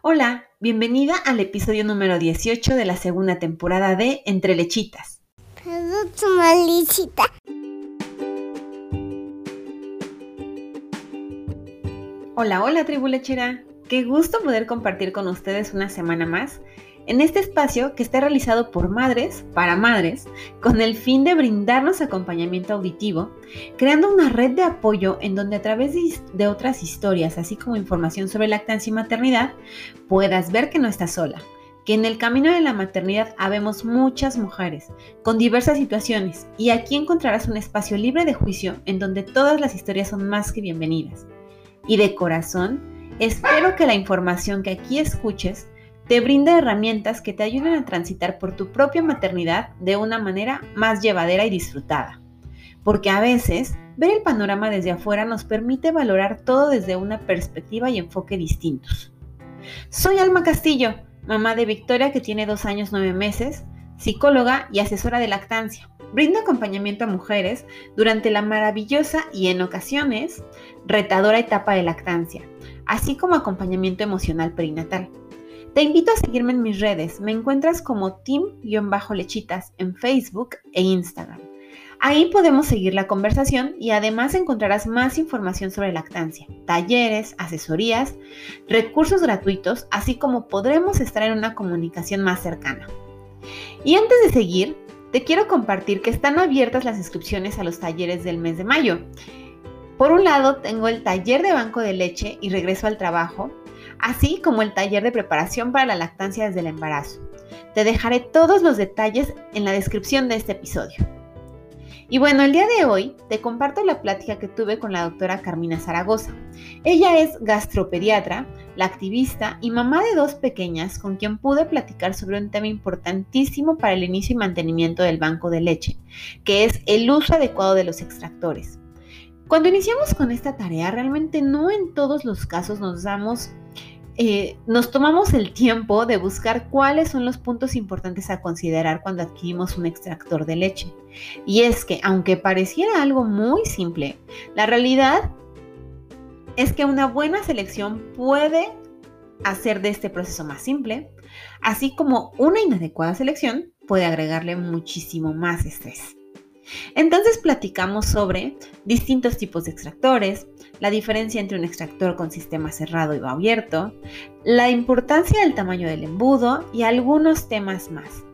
Hola, bienvenida al episodio número 18 de la segunda temporada de Entre Lechitas. Hola, hola tribu lechera. Qué gusto poder compartir con ustedes una semana más en este espacio que está realizado por madres para madres con el fin de brindarnos acompañamiento auditivo, creando una red de apoyo en donde a través de, otras historias, así como información sobre lactancia y maternidad, puedas ver que no estás sola, que en el camino de la maternidad habemos muchas mujeres con diversas situaciones y aquí encontrarás un espacio libre de juicio en donde todas las historias son más que bienvenidas. Y de corazón, espero que la información que aquí escuches te brinda herramientas que te ayuden a transitar por tu propia maternidad de una manera más llevadera y disfrutada. Porque a veces ver el panorama desde afuera nos permite valorar todo desde una perspectiva y enfoque distintos. Soy Alma Castillo, mamá de Victoria que tiene dos años nueve meses, psicóloga y asesora de lactancia. Brindo acompañamiento a mujeres durante la maravillosa y en ocasiones retadora etapa de lactancia, así como acompañamiento emocional perinatal. Te invito a seguirme en mis redes. Me encuentras como team-lechitas en Facebook e Instagram. Ahí podemos seguir la conversación y además encontrarás más información sobre lactancia, talleres, asesorías, recursos gratuitos, así como podremos estar en una comunicación más cercana. Y antes de seguir, te quiero compartir que están abiertas las inscripciones a los talleres del mes de mayo. Por un lado, tengo el taller de banco de leche y regreso al trabajo, así como el taller de preparación para la lactancia desde el embarazo. Te dejaré todos los detalles en la descripción de este episodio. Y bueno, el día de hoy te comparto la plática que tuve con la doctora Carmina Zaragoza. Ella es gastropediatra, la activista y mamá de dos pequeñas con quien pude platicar sobre un tema importantísimo para el inicio y mantenimiento del banco de leche, que es el uso adecuado de los extractores. Cuando iniciamos con esta tarea, realmente no en todos los casos nos damos eh, nos tomamos el tiempo de buscar cuáles son los puntos importantes a considerar cuando adquirimos un extractor de leche. Y es que, aunque pareciera algo muy simple, la realidad es que una buena selección puede hacer de este proceso más simple, así como una inadecuada selección puede agregarle muchísimo más estrés. Entonces platicamos sobre distintos tipos de extractores, la diferencia entre un extractor con sistema cerrado y abierto, la importancia del tamaño del embudo y algunos temas más.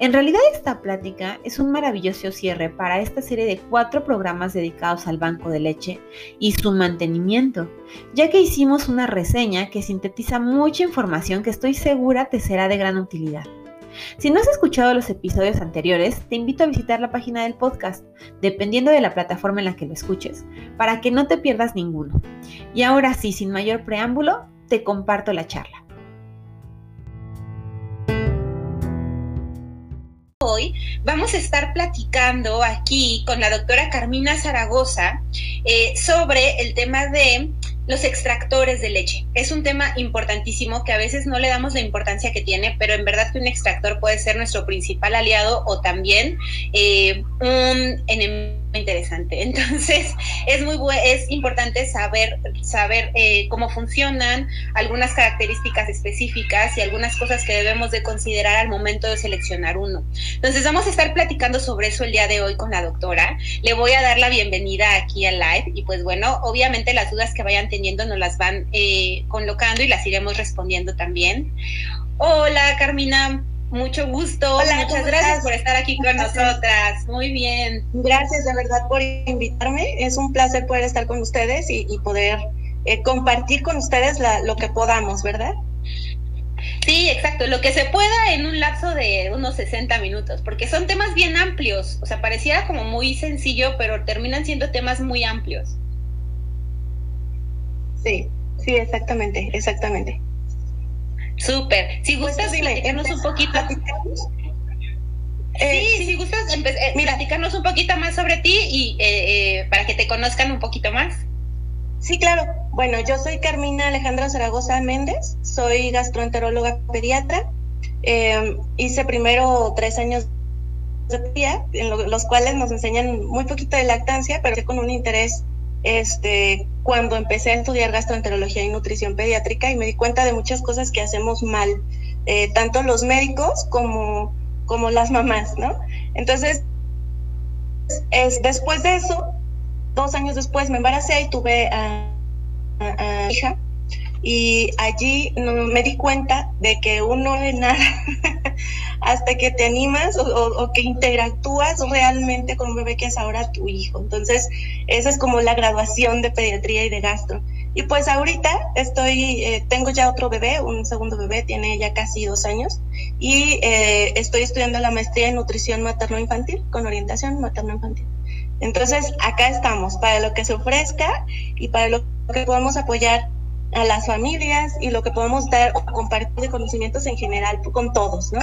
En realidad esta plática es un maravilloso cierre para esta serie de cuatro programas dedicados al banco de leche y su mantenimiento, ya que hicimos una reseña que sintetiza mucha información que estoy segura te será de gran utilidad. Si no has escuchado los episodios anteriores, te invito a visitar la página del podcast, dependiendo de la plataforma en la que lo escuches, para que no te pierdas ninguno. Y ahora sí, sin mayor preámbulo, te comparto la charla. Hoy vamos a estar platicando aquí con la doctora Carmina Zaragoza eh, sobre el tema de los extractores de leche. Es un tema importantísimo que a veces no le damos la importancia que tiene, pero en verdad que un extractor puede ser nuestro principal aliado o también eh, un enemigo interesante. Entonces, es muy es importante saber, saber eh, cómo funcionan, algunas características específicas y algunas cosas que debemos de considerar al momento de seleccionar uno. Entonces, vamos a estar platicando sobre eso el día de hoy con la doctora. Le voy a dar la bienvenida aquí al live y pues bueno, obviamente las dudas que vayan teniendo nos las van eh, colocando y las iremos respondiendo también. Hola, Carmina. Mucho gusto. Hola, Muchas gracias por estar aquí con nosotras. Muy bien. Gracias de verdad por invitarme. Es un placer poder estar con ustedes y, poder eh, compartir con ustedes lo que podamos, ¿verdad? Sí, exacto, lo que se pueda en un lapso de unos 60 minutos, porque son temas bien amplios, o sea, pareciera como muy sencillo, pero terminan siendo temas muy amplios. Sí, sí, exactamente, exactamente. Súper. Si pues gustas platicarnos un poquito. Eh, sí, si gustas eh, platicarnos un poquito más sobre ti y eh, para que te conozcan un poquito más. Sí, claro. Bueno, yo soy Carmina Alejandra Zaragoza Méndez, soy gastroenteróloga pediatra. hice primero tres años de pediatría, en los cuales nos enseñan muy poquito de lactancia, pero con un interés este, cuando empecé a estudiar gastroenterología y nutrición pediátrica y me di cuenta de muchas cosas que hacemos mal, eh, tanto los médicos como, como las mamás, ¿no? Entonces, es, después de eso, dos años después me embaracé y tuve a, a, hija y allí me di cuenta de que uno de nada hasta que te animas o, que interactúas realmente con un bebé que es ahora tu hijo. Entonces, esa es como la graduación de pediatría y de gastro. Y pues ahorita estoy, eh, tengo ya otro bebé, un segundo bebé, tiene ya casi dos años, y eh, estoy estudiando la maestría en nutrición materno-infantil con orientación materno-infantil. Entonces, acá estamos para lo que se ofrezca y para lo que podamos apoyar a las familias y lo que podemos dar o compartir de conocimientos en general con todos, ¿no?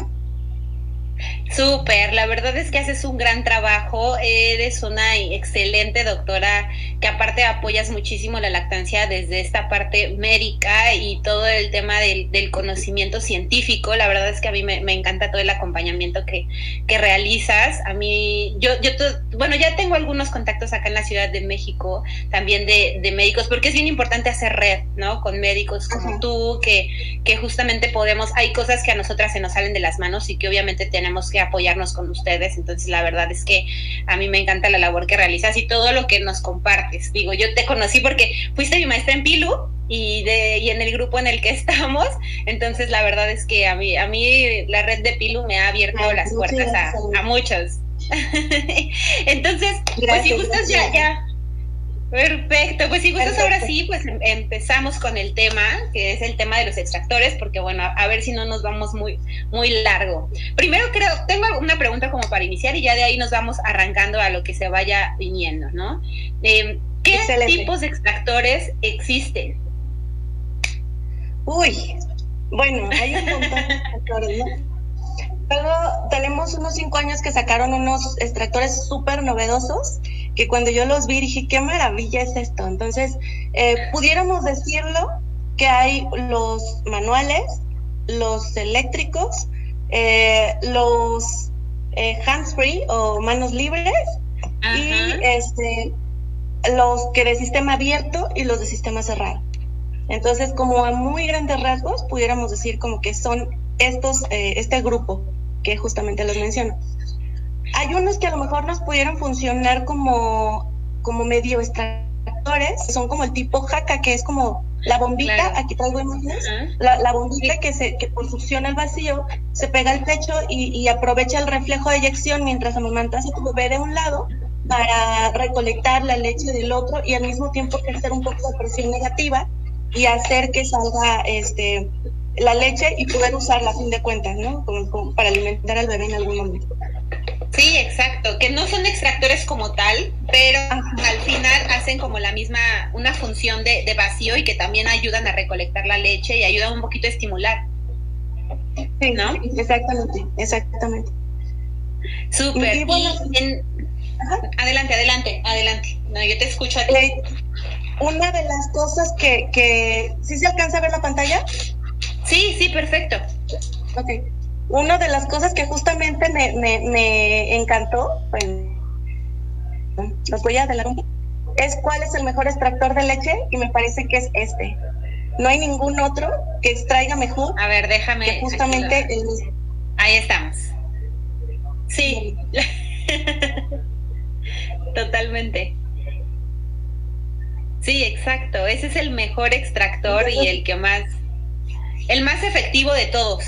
Súper, la verdad es que haces un gran trabajo, eres una excelente doctora que aparte apoyas muchísimo la lactancia desde esta parte médica y todo el tema del, conocimiento científico, la verdad es que a mí me, encanta todo el acompañamiento que, que, realizas, a mí, yo, yo, bueno, ya tengo algunos contactos acá en la Ciudad de México, también de, de médicos, porque es bien importante hacer red, ¿no? Con médicos como tú, que, que justamente podemos, hay cosas que a nosotras se nos salen de las manos y que obviamente tenemos que apoyarnos con ustedes. Entonces, la verdad es que a mí me encanta la labor que realizas y todo lo que nos compartes. Digo, yo te conocí porque fuiste mi maestra en Pilu y, de, y en el grupo en el que estamos. Entonces, la verdad es que a mí, a mí la red de Pilu me ha abierto las puertas a, a muchos. Entonces, pues si gustas ya, ya, Perfecto, pues si gustas ahora sí, pues em, empezamos con el tema, que es el tema de los extractores, porque bueno, a ver si no nos vamos muy, muy largo. Primero creo, tengo una pregunta como para iniciar y ya de ahí nos vamos arrancando a lo que se vaya viniendo, ¿no? Em, ¿Qué tipos de extractores existen? Uy, bueno, hay un montón de extractores, ¿no? Luego tenemos unos cinco años que sacaron unos extractores súper novedosos que cuando yo los vi dije, qué maravilla es esto. Entonces, eh, pudiéramos decirlo que hay los manuales, los eléctricos, eh, los eh, hands-free o manos libres y este, los que de sistema abierto y los de sistema cerrado. Entonces, como a muy grandes rasgos, pudiéramos decir como que son estos, este grupo que justamente los menciono. Hay unos que a lo mejor nos pudieran funcionar como, como medio extractores, son como el tipo jaca, que es como la bombita, aquí traigo imágenes, la, la, bombita que, se, que por succión el vacío se pega al pecho y, aprovecha el reflejo de eyección mientras amamantas a tu bebé de un lado para recolectar la leche del otro y al mismo tiempo ejercer un poco de presión negativa y hacer que salga este la leche y poder usarla a fin de cuentas, ¿no? Como, para alimentar al bebé en algún momento. Sí, exacto, que no son extractores como tal, pero al final hacen como la misma, una función de, vacío y que también ayudan a recolectar la leche y ayudan un poquito a estimular. Sí, ¿no? exactamente, exactamente. Súper. Adelante, adelante, adelante. No, yo te escucho a ti. una de las cosas que, que, ¿sí se alcanza a ver la pantalla? Sí, sí, perfecto. Ok. Una de las cosas que justamente me, me, encantó, pues, los voy a adelantar un poco, es cuál es el mejor extractor de leche y me parece que es este. No hay ningún otro que extraiga mejor. A ver, déjame. Que justamente el Ahí estamos. Sí. Totalmente. Sí, exacto. Ese es el mejor extractor y el que más el más efectivo de todos.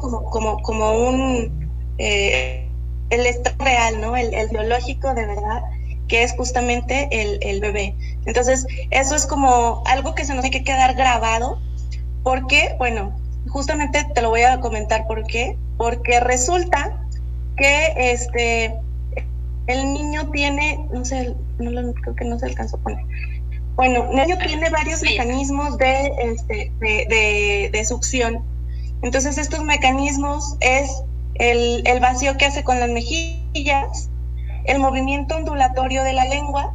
Como, como, como un eh, el estado real, ¿no? El, biológico de verdad, que es justamente el, el, bebé. Entonces, eso es como algo que se nos tiene que quedar grabado, porque, bueno, justamente te lo voy a comentar por qué, porque resulta que este el niño tiene, no sé, no lo, creo que no se alcanzó a poner, bueno, Nelio tiene varios mecanismos de, este, de, succión. Entonces, estos mecanismos es el, vacío que hace con las mejillas, el movimiento ondulatorio de la lengua,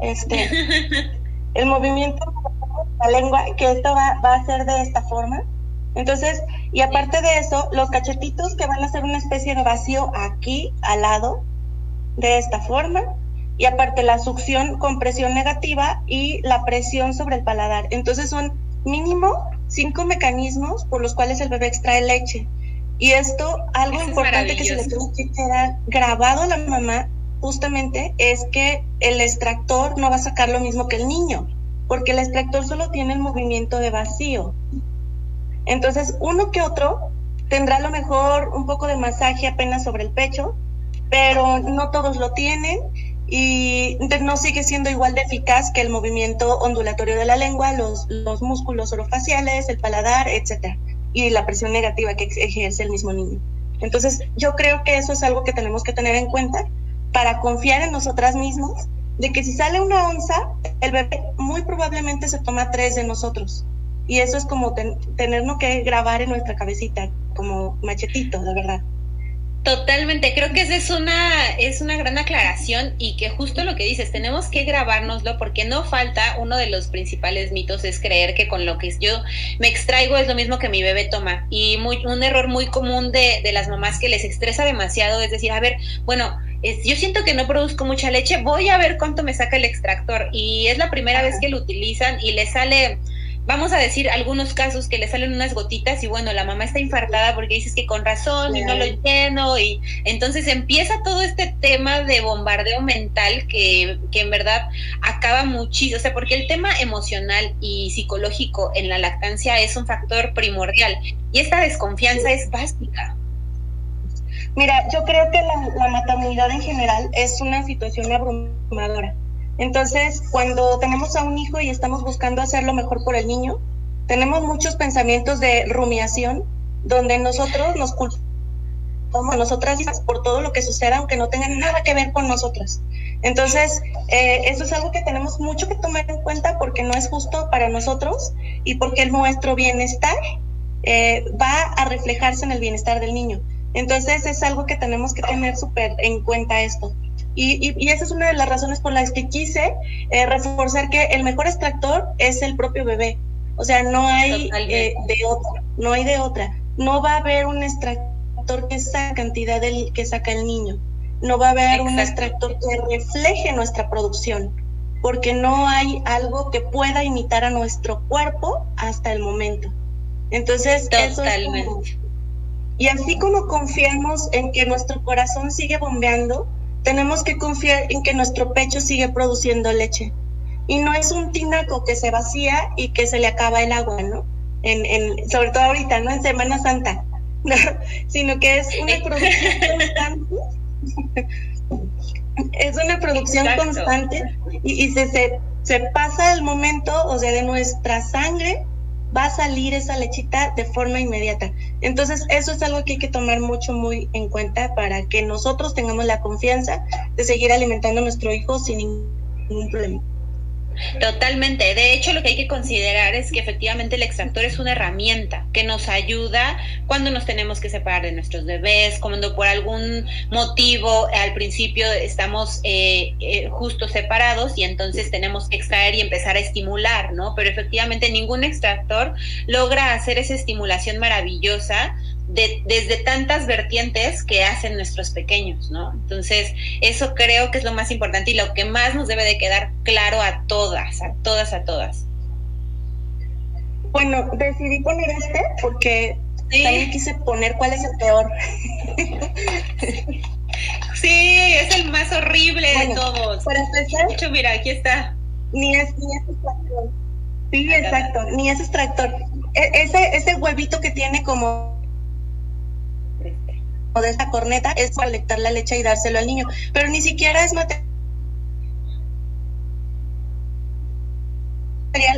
este, el movimiento de la lengua, que esto va, va a ser de esta forma. Entonces, Y aparte de eso, los cachetitos que van a ser una especie de vacío aquí al lado, de esta forma, y aparte la succión con presión negativa y la presión sobre el paladar. Entonces son mínimo cinco mecanismos por los cuales el bebé extrae leche. Y esto, algo importante que se le tiene que quedar grabado a la mamá, justamente, es que el extractor no va a sacar lo mismo que el niño, porque el extractor solo tiene el movimiento de vacío. Entonces, uno que otro tendrá a lo mejor un poco de masaje apenas sobre el pecho, pero no todos lo tienen y no sigue siendo igual de eficaz que el movimiento ondulatorio de la lengua, los, los músculos orofaciales, el paladar, etcétera, y la presión negativa que ejerce el mismo niño. Entonces, yo creo que eso es algo que tenemos que tener en cuenta para confiar en nosotras mismas de que si sale una onza, el bebé muy probablemente se toma tres de nosotros. Y eso es como tenernos que grabar en nuestra cabecita, como machetito, de verdad. Totalmente, creo que esa es una, es una gran aclaración y que justo lo que dices, tenemos que grabárnoslo porque no falta, uno de los principales mitos es creer que con lo que yo me extraigo es lo mismo que mi bebé toma. Y muy, un error muy común de, de las mamás que les estresa demasiado es decir, a ver, bueno, yo siento que no produzco mucha leche, voy a ver cuánto me saca el extractor. Y es la primera vez que lo utilizan y le sale vamos a decir algunos casos que le salen unas gotitas y bueno, la mamá está infartada porque dices que con razón y no lo lleno y entonces empieza todo este tema de bombardeo mental que, que en verdad acaba muchísimo, o sea, porque el tema emocional y psicológico en la lactancia es un factor primordial y esta desconfianza es básica. Mira, yo creo que la, la maternidad en general es una situación abrumadora entonces, cuando tenemos a un hijo y estamos buscando hacer lo mejor por el niño, tenemos muchos pensamientos de rumiación, donde nosotros nos culpamos a nosotras por todo lo que suceda, aunque no tenga nada que ver con nosotras. Entonces, eh, eso es algo que tenemos mucho que tomar en cuenta porque no es justo para nosotros y porque nuestro bienestar eh, va a reflejarse en el bienestar del niño. Entonces, es algo que tenemos que tener súper en cuenta esto. Y, esa es una de las razones por las que quise eh, reforzar que el mejor extractor es el propio bebé. O sea, no hay eh, de otra, no hay de otra. No va a haber un extractor que esa cantidad del que saca el niño. No va a haber un extractor que refleje nuestra producción, porque no hay algo que pueda imitar a nuestro cuerpo hasta el momento. Entonces, Totalmente. y así como confiamos en que nuestro corazón sigue bombeando, tenemos que confiar en que nuestro pecho sigue produciendo leche. Y no es un tinaco que se vacía y que se le acaba el agua, ¿no? En, en, sobre todo ahorita, ¿no? En Semana Santa, sino que es una producción constante. es una producción constante y, y se, se, se pasa el momento, o sea, de nuestra sangre va a salir esa lechita de forma inmediata. Entonces, eso es algo que hay que tomar mucho, muy en cuenta para que nosotros tengamos la confianza de seguir alimentando a nuestro hijo sin ningún problema. Totalmente. De hecho, lo que hay que considerar es que efectivamente el extractor es una herramienta que nos ayuda cuando nos tenemos que separar de nuestros bebés, cuando por algún motivo al principio estamos eh, eh, justo separados y entonces tenemos que extraer y empezar a estimular, ¿no? Pero efectivamente ningún extractor logra hacer esa estimulación maravillosa desde tantas vertientes que hacen nuestros pequeños, ¿no? Entonces, eso creo que es lo más importante y lo que más nos debe de quedar claro a todas, a todas, a todas. Bueno, decidí poner este porque también quise poner cuál es el peor. sí, es el más horrible de todos. Para empezar, hecho, mira, aquí está. Ni es, ni es extractor. Sí, exacto, ni es extractor. E, ese, ese huevito que tiene como de esta corneta es para lectar la leche y dárselo al niño, pero ni siquiera es material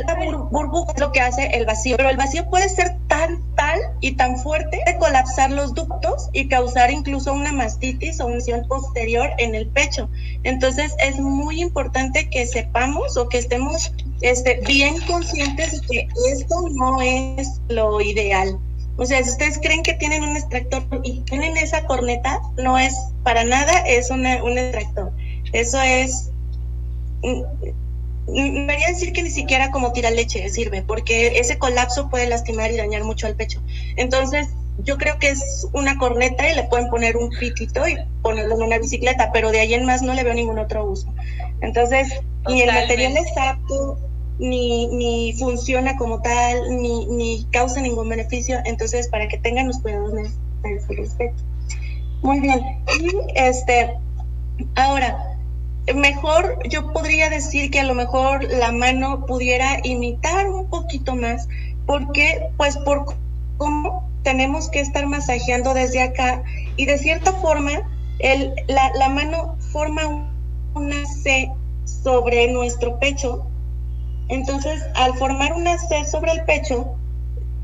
la burbuja es lo que hace el vacío, pero el vacío puede ser tan tal y tan fuerte de colapsar los ductos y causar incluso una mastitis o una lesión posterior en el pecho. Entonces es muy importante que sepamos o que estemos este, bien conscientes de que esto no es lo ideal. O sea, si ustedes creen que tienen un extractor y tienen esa corneta, no es para nada, es un extractor. Eso es, debería decir que ni siquiera como tira leche sirve, porque ese colapso puede lastimar y dañar mucho al pecho. Entonces, yo creo que es una corneta y le pueden poner un pitito y ponerlo en una bicicleta, pero de ahí en más no le veo ningún otro uso. Entonces, ni el material es apto, ni, ni funciona como tal, ni, ni causa ningún beneficio. Entonces, para que tengan los cuidados necesarios al respecto. Muy bien. Este, ahora, mejor yo podría decir que a lo mejor la mano pudiera imitar un poquito más, porque pues por cómo tenemos que estar masajeando desde acá y de cierta forma el, la, la mano forma una C sobre nuestro pecho. Entonces, al formar una C sobre el pecho,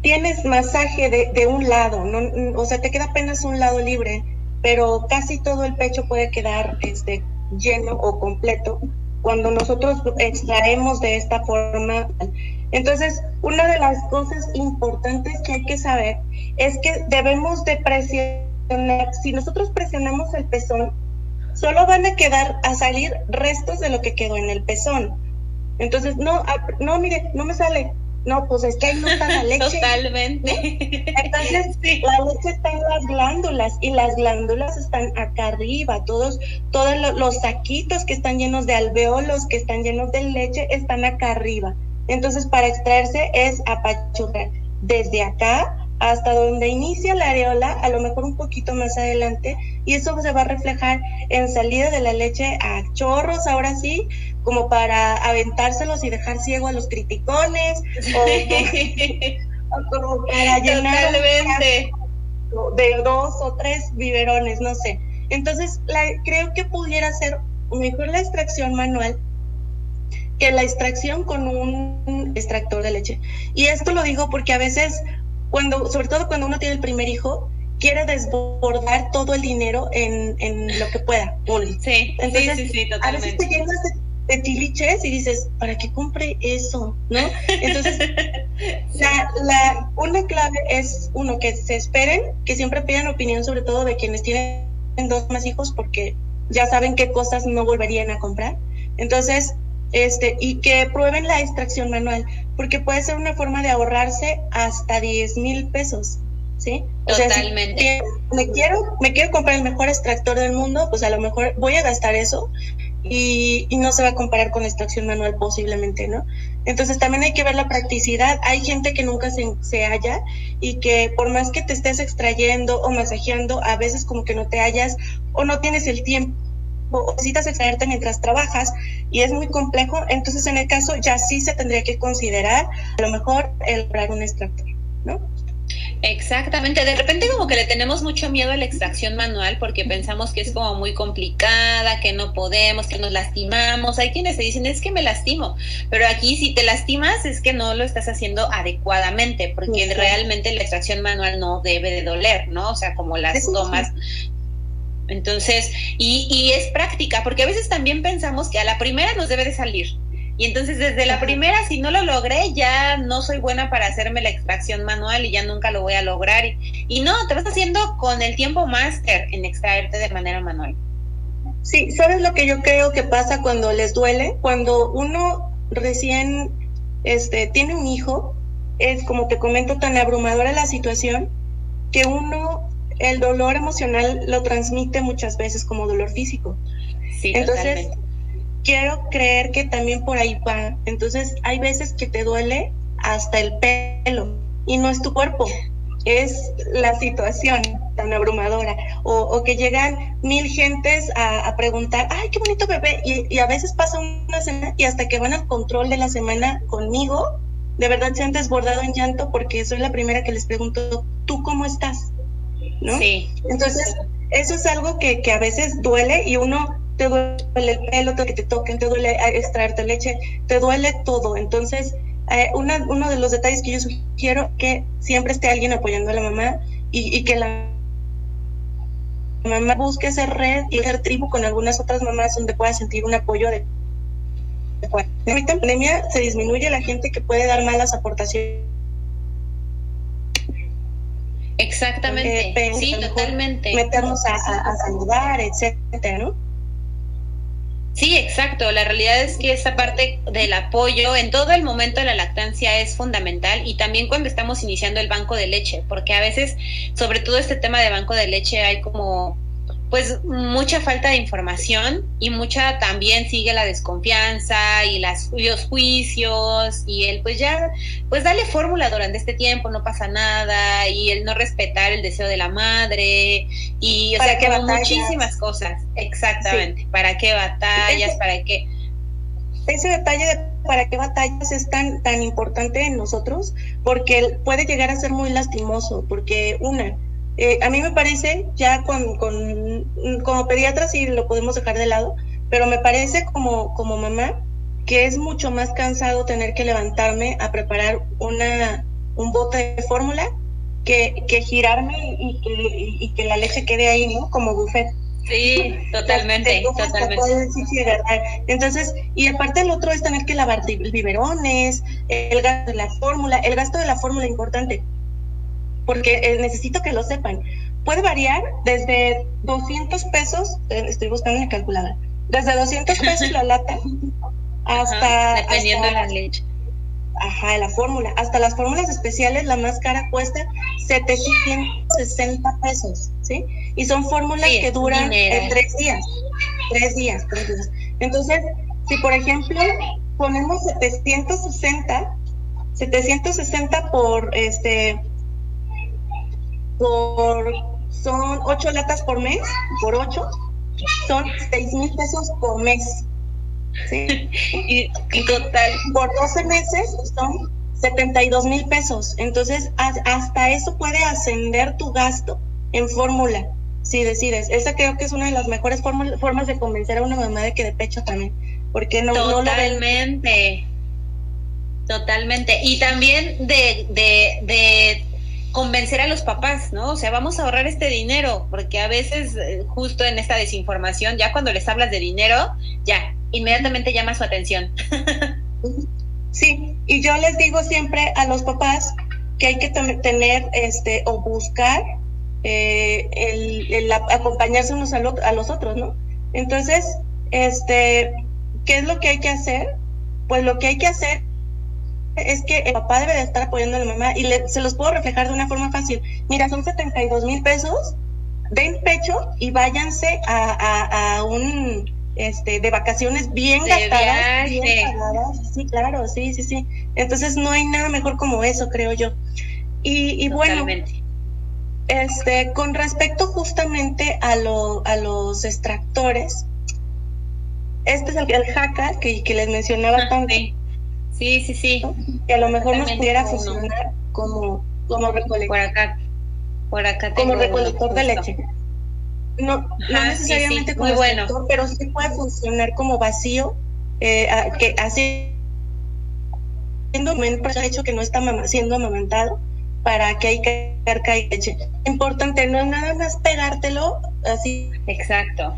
tienes masaje de, de un lado, no, o sea, te queda apenas un lado libre, pero casi todo el pecho puede quedar este, lleno o completo cuando nosotros extraemos de esta forma. Entonces, una de las cosas importantes que hay que saber es que debemos de presionar, si nosotros presionamos el pezón, solo van a quedar a salir restos de lo que quedó en el pezón. Entonces, no, ah, no, mire, no me sale. No, pues es que ahí no está la leche. Totalmente. Entonces, la leche está en las glándulas y las glándulas están acá arriba. Todos, todos los saquitos que están llenos de alveolos, que están llenos de leche, están acá arriba. Entonces, para extraerse es apachurrar desde acá hasta donde inicia la areola, a lo mejor un poquito más adelante, y eso se va a reflejar en salida de la leche a chorros, ahora sí, como para aventárselos y dejar ciego a los criticones, o, como para llenar de dos o tres biberones, no sé. Entonces, la, creo que pudiera ser mejor la extracción manual que la extracción con un extractor de leche. Y esto lo digo porque a veces cuando, sobre todo cuando uno tiene el primer hijo, quiere desbordar todo el dinero en, en lo que pueda. Sí, Entonces, sí, sí, totalmente. A veces te llenas de, tiliches y dices, ¿para qué compre eso? ¿No? Entonces, la, la, una clave es, uno, que se esperen, que siempre pidan opinión, sobre todo de quienes tienen dos más hijos, porque ya saben qué cosas no volverían a comprar. Entonces, este, y que prueben la extracción manual, porque puede ser una forma de ahorrarse hasta 10 mil pesos. ¿Sí? Totalmente. me quiero, me quiero comprar el mejor extractor del mundo, pues a lo mejor voy a gastar eso y, y, no se va a comparar con la extracción manual posiblemente, ¿no? Entonces también hay que ver la practicidad. Hay gente que nunca se, se halla y que por más que te estés extrayendo o masajeando, a veces como que no te hallas o no tienes el tiempo o necesitas extraerte mientras trabajas y es muy complejo, entonces en el caso ya sí se tendría que considerar a lo mejor el comprar un extractor, ¿no? Exactamente, de repente como que le tenemos mucho miedo a la extracción manual porque pensamos que es como muy complicada, que no podemos, que nos lastimamos. Hay quienes se dicen, es que me lastimo, pero aquí si te lastimas es que no lo estás haciendo adecuadamente porque realmente la extracción manual no debe de doler, ¿no? O sea, como las tomas entonces, y, y es práctica, porque a veces también pensamos que a la primera nos debe de salir. Y entonces desde la primera, si no lo logré, ya no soy buena para hacerme la extracción manual y ya nunca lo voy a lograr. Y, y no, te vas haciendo con el tiempo máster en extraerte de manera manual. Sí, ¿sabes lo que yo creo que pasa cuando les duele? Cuando uno recién este, tiene un hijo, es como te comento, tan abrumadora la situación que uno el dolor emocional lo transmite muchas veces como dolor físico. Sí, Entonces, quiero creer que también por ahí va. Entonces, hay veces que te duele hasta el pelo y no es tu cuerpo, es la situación tan abrumadora. O, que llegan mil gentes a, preguntar, ay, qué bonito bebé. Y, y, a veces pasa una semana y hasta que van al control de la semana conmigo, de verdad se han desbordado en llanto porque soy la primera que les pregunto, ¿tú cómo estás? ¿No? Sí. Entonces, eso es algo que, que a veces duele y uno te duele el pelo, que te toquen, te duele extraerte leche, te duele todo. Entonces, eh, una, uno de los detalles que yo sugiero que siempre esté alguien apoyando a la mamá y, y que la mamá busque hacer red y hacer tribu con algunas otras mamás donde pueda sentir un apoyo de en pandemia se disminuye la gente que puede dar malas aportaciones Exactamente, eh, sí, totalmente. Meternos a, a, saludar, etcétera, ¿no? Sí, exacto. La realidad es que esta parte del apoyo en todo el momento de la lactancia es fundamental y también cuando estamos iniciando el banco de leche, porque a veces, sobre todo este tema de banco de leche, hay como pues mucha falta de información y mucha también sigue la desconfianza y las, los juicios y el pues ya, pues dale fórmula durante este tiempo, no pasa nada y el no respetar el deseo de la madre y o sea que muchísimas cosas, exactamente, para qué batallas, para qué... Ese detalle de para qué batallas es tan, tan importante en nosotros porque puede llegar a ser muy lastimoso, porque una, eh, a mí me parece, ya con, con, como pediatra sí lo podemos dejar de lado, pero me parece como, como mamá que es mucho más cansado tener que levantarme a preparar una, un bote de fórmula que, que girarme y que, y que la leche quede ahí, ¿no? Como buffet. Sí, totalmente, totalmente. Entonces, y aparte el otro es tener que lavar biberones, el gasto de la fórmula, el gasto de la fórmula importante porque eh, necesito que lo sepan. Puede variar desde 200 pesos, eh, estoy buscando una calculadora, desde 200 pesos la lata hasta... dependiendo de la leche. Ajá, la fórmula. Hasta las fórmulas especiales, la más cara cuesta 760 pesos, ¿sí? Y son fórmulas que duran eh, tres días. Tres días, tres días. Entonces, si por ejemplo ponemos 760, 760 por este por, son ocho latas por mes, por ocho, son seis mil pesos por mes. ¿sí? y, total. Por 12 meses son 72 mil pesos. Entonces, hasta eso puede ascender tu gasto en fórmula, si decides. Esa creo que es una de las mejores formas de convencer a una mamá de que de pecho también. Porque no, Totalmente. Totalmente. Y también de, de, de convencer a los papás, ¿no? O sea, vamos a ahorrar este dinero, porque a veces eh, justo en esta desinformación, ya cuando les hablas de dinero, ya, inmediatamente llama su atención. sí, y yo les digo siempre a los papás que hay que tener este o buscar eh, el, acompañarse unos a, a los otros, ¿no? Entonces, este, ¿qué es lo que hay que hacer? Pues lo que hay que hacer es que el papá debe de estar apoyando a la mamá y se los puedo reflejar de una forma fácil. Mira, son 72 mil pesos, den pecho y váyanse a, un este de vacaciones bien gastadas, Sí, claro, sí, sí, sí. Entonces no hay nada mejor como eso, creo yo. Y, bueno, este, con respecto justamente a, lo, a los extractores, este es el, el jaca que, les mencionaba también. Sí, sí, sí. Que a lo mejor nos pudiera funcionar como, como recolector. Por acá, por acá Como recolector de leche. No, no necesariamente como bueno. pero sí puede funcionar como vacío, eh, que así siendo el hecho que no está siendo amamantado para que hay que hay leche. Importante, no es nada más pegártelo así. Exacto.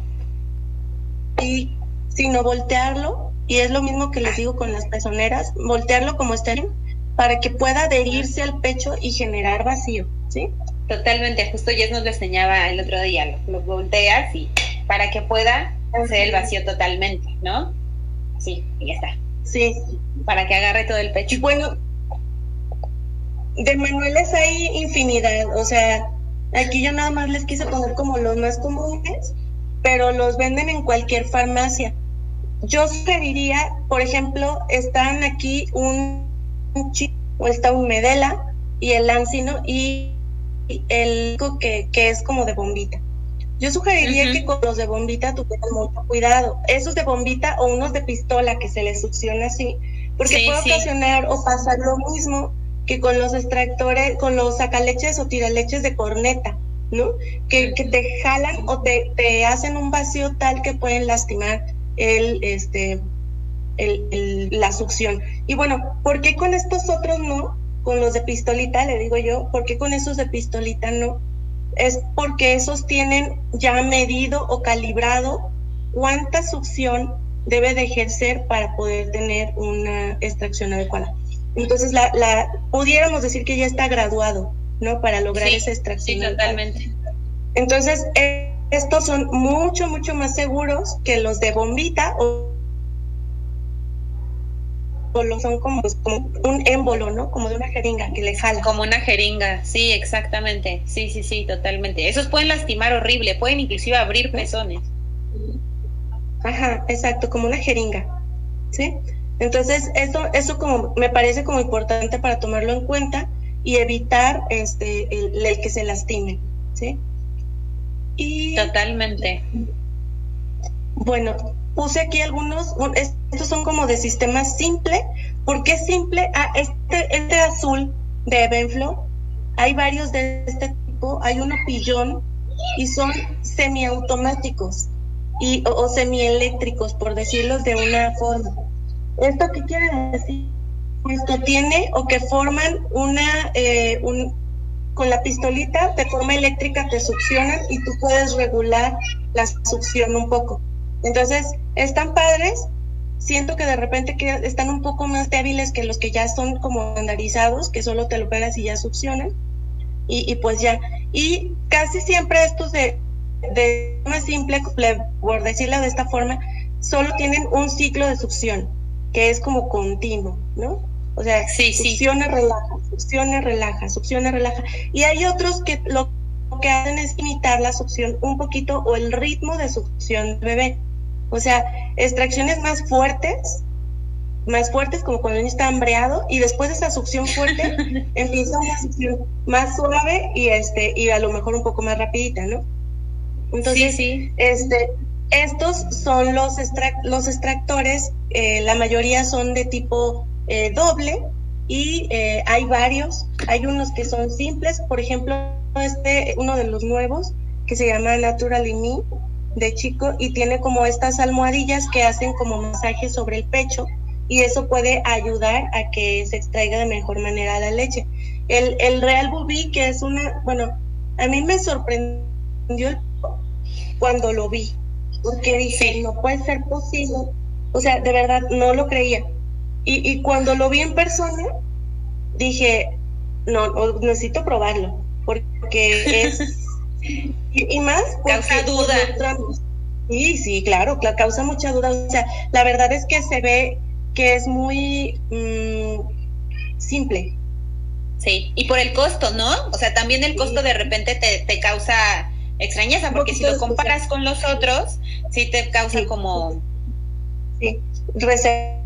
Y sino voltearlo y es lo mismo que les digo con las pezoneras, voltearlo como estén para que pueda adherirse al pecho y generar vacío, ¿sí? Totalmente, justo Jess nos lo enseñaba el otro día, lo, volteas y para que pueda hacer el vacío totalmente, ¿no? Sí, y ya está. Sí. Para que agarre todo el pecho. Y bueno, de manuales hay infinidad, o sea, aquí yo nada más les quise poner como los más comunes, pero los venden en cualquier farmacia yo sugeriría, por ejemplo, están aquí un, chip, o está un medela y el lancino y el que, que es como de bombita. Yo sugeriría que con los de bombita tuvieran mucho cuidado. Esos de bombita o unos de pistola que se les succiona así, porque puede ocasionar o pasar lo mismo que con los extractores, con los sacaleches o tiraleches de corneta, ¿no? Que, que te jalan o te, te hacen un vacío tal que pueden lastimar el, este, el, la succión. Y bueno, ¿por qué con estos otros no? Con los de pistolita, le digo yo, ¿por qué con esos de pistolita no? Es porque esos tienen ya medido o calibrado cuánta succión debe de ejercer para poder tener una extracción adecuada. Entonces, la, la pudiéramos decir que ya está graduado, ¿no? Para lograr esa extracción. Sí, totalmente. Entonces, estos son mucho, mucho más seguros que los de bombita o, o son como, pues, como un émbolo, ¿no? Como de una jeringa que le jala. Como una jeringa, sí, exactamente. Sí, sí, sí, totalmente. Esos pueden lastimar horrible, pueden inclusive abrir pezones. Ajá, exacto, como una jeringa. ¿Sí? Entonces, eso, eso como me parece como importante para tomarlo en cuenta y evitar este el, que se lastime, ¿sí? Y Totalmente. Bueno, puse aquí algunos, estos son como de sistema simple. ¿Por qué simple? Ah, este, este azul de Evenflo, hay varios de este tipo, hay uno pillón y son semiautomáticos y, o, semieléctricos, por decirlo de una forma. ¿Esto qué quiere decir? Esto tiene o que forman una, eh, un, con la pistolita de forma eléctrica te succionan y tú puedes regular la succión un poco. Entonces, están padres. Siento que de repente que están un poco más débiles que los que ya son como estandarizados, que solo te lo pegas y ya succionan. Y, y pues ya. Y casi siempre estos de, de más simple, por decirlo de esta forma, solo tienen un ciclo de succión, que es como continuo, ¿no? O sea, sí, succiona, relaja, succiona, relaja, succiona, relaja. Y hay otros que lo que hacen es imitar la succión un poquito o el ritmo de succión del bebé. O sea, extracciones más fuertes, más fuertes como cuando el niño está hambreado y después de esa succión fuerte empieza una succión más suave y este y a lo mejor un poco más rapidita, ¿no? Entonces, sí, este estos son los, los extractores, eh, la mayoría son de tipo eh, doble y eh, hay varios, hay unos que son simples, por ejemplo, este, uno de los nuevos que se llama Natural Me de chico y tiene como estas almohadillas que hacen como masaje sobre el pecho y eso puede ayudar a que se extraiga de mejor manera la leche. El, el Real Bubí, que es una, bueno, a mí me sorprendió cuando lo vi, porque dije, no puede ser posible, o sea, de verdad no lo creía. Y, y cuando lo vi en persona, dije, no, necesito probarlo, porque es... y, más... Causa duda. Sí, sí, claro, causa mucha duda. O sea, la verdad es que se ve que es muy mm, simple. Sí, y por el costo, ¿no? O sea, también el costo de repente te, te causa extrañeza, porque si lo comparas con los otros, sí te causa como... Sí, reserva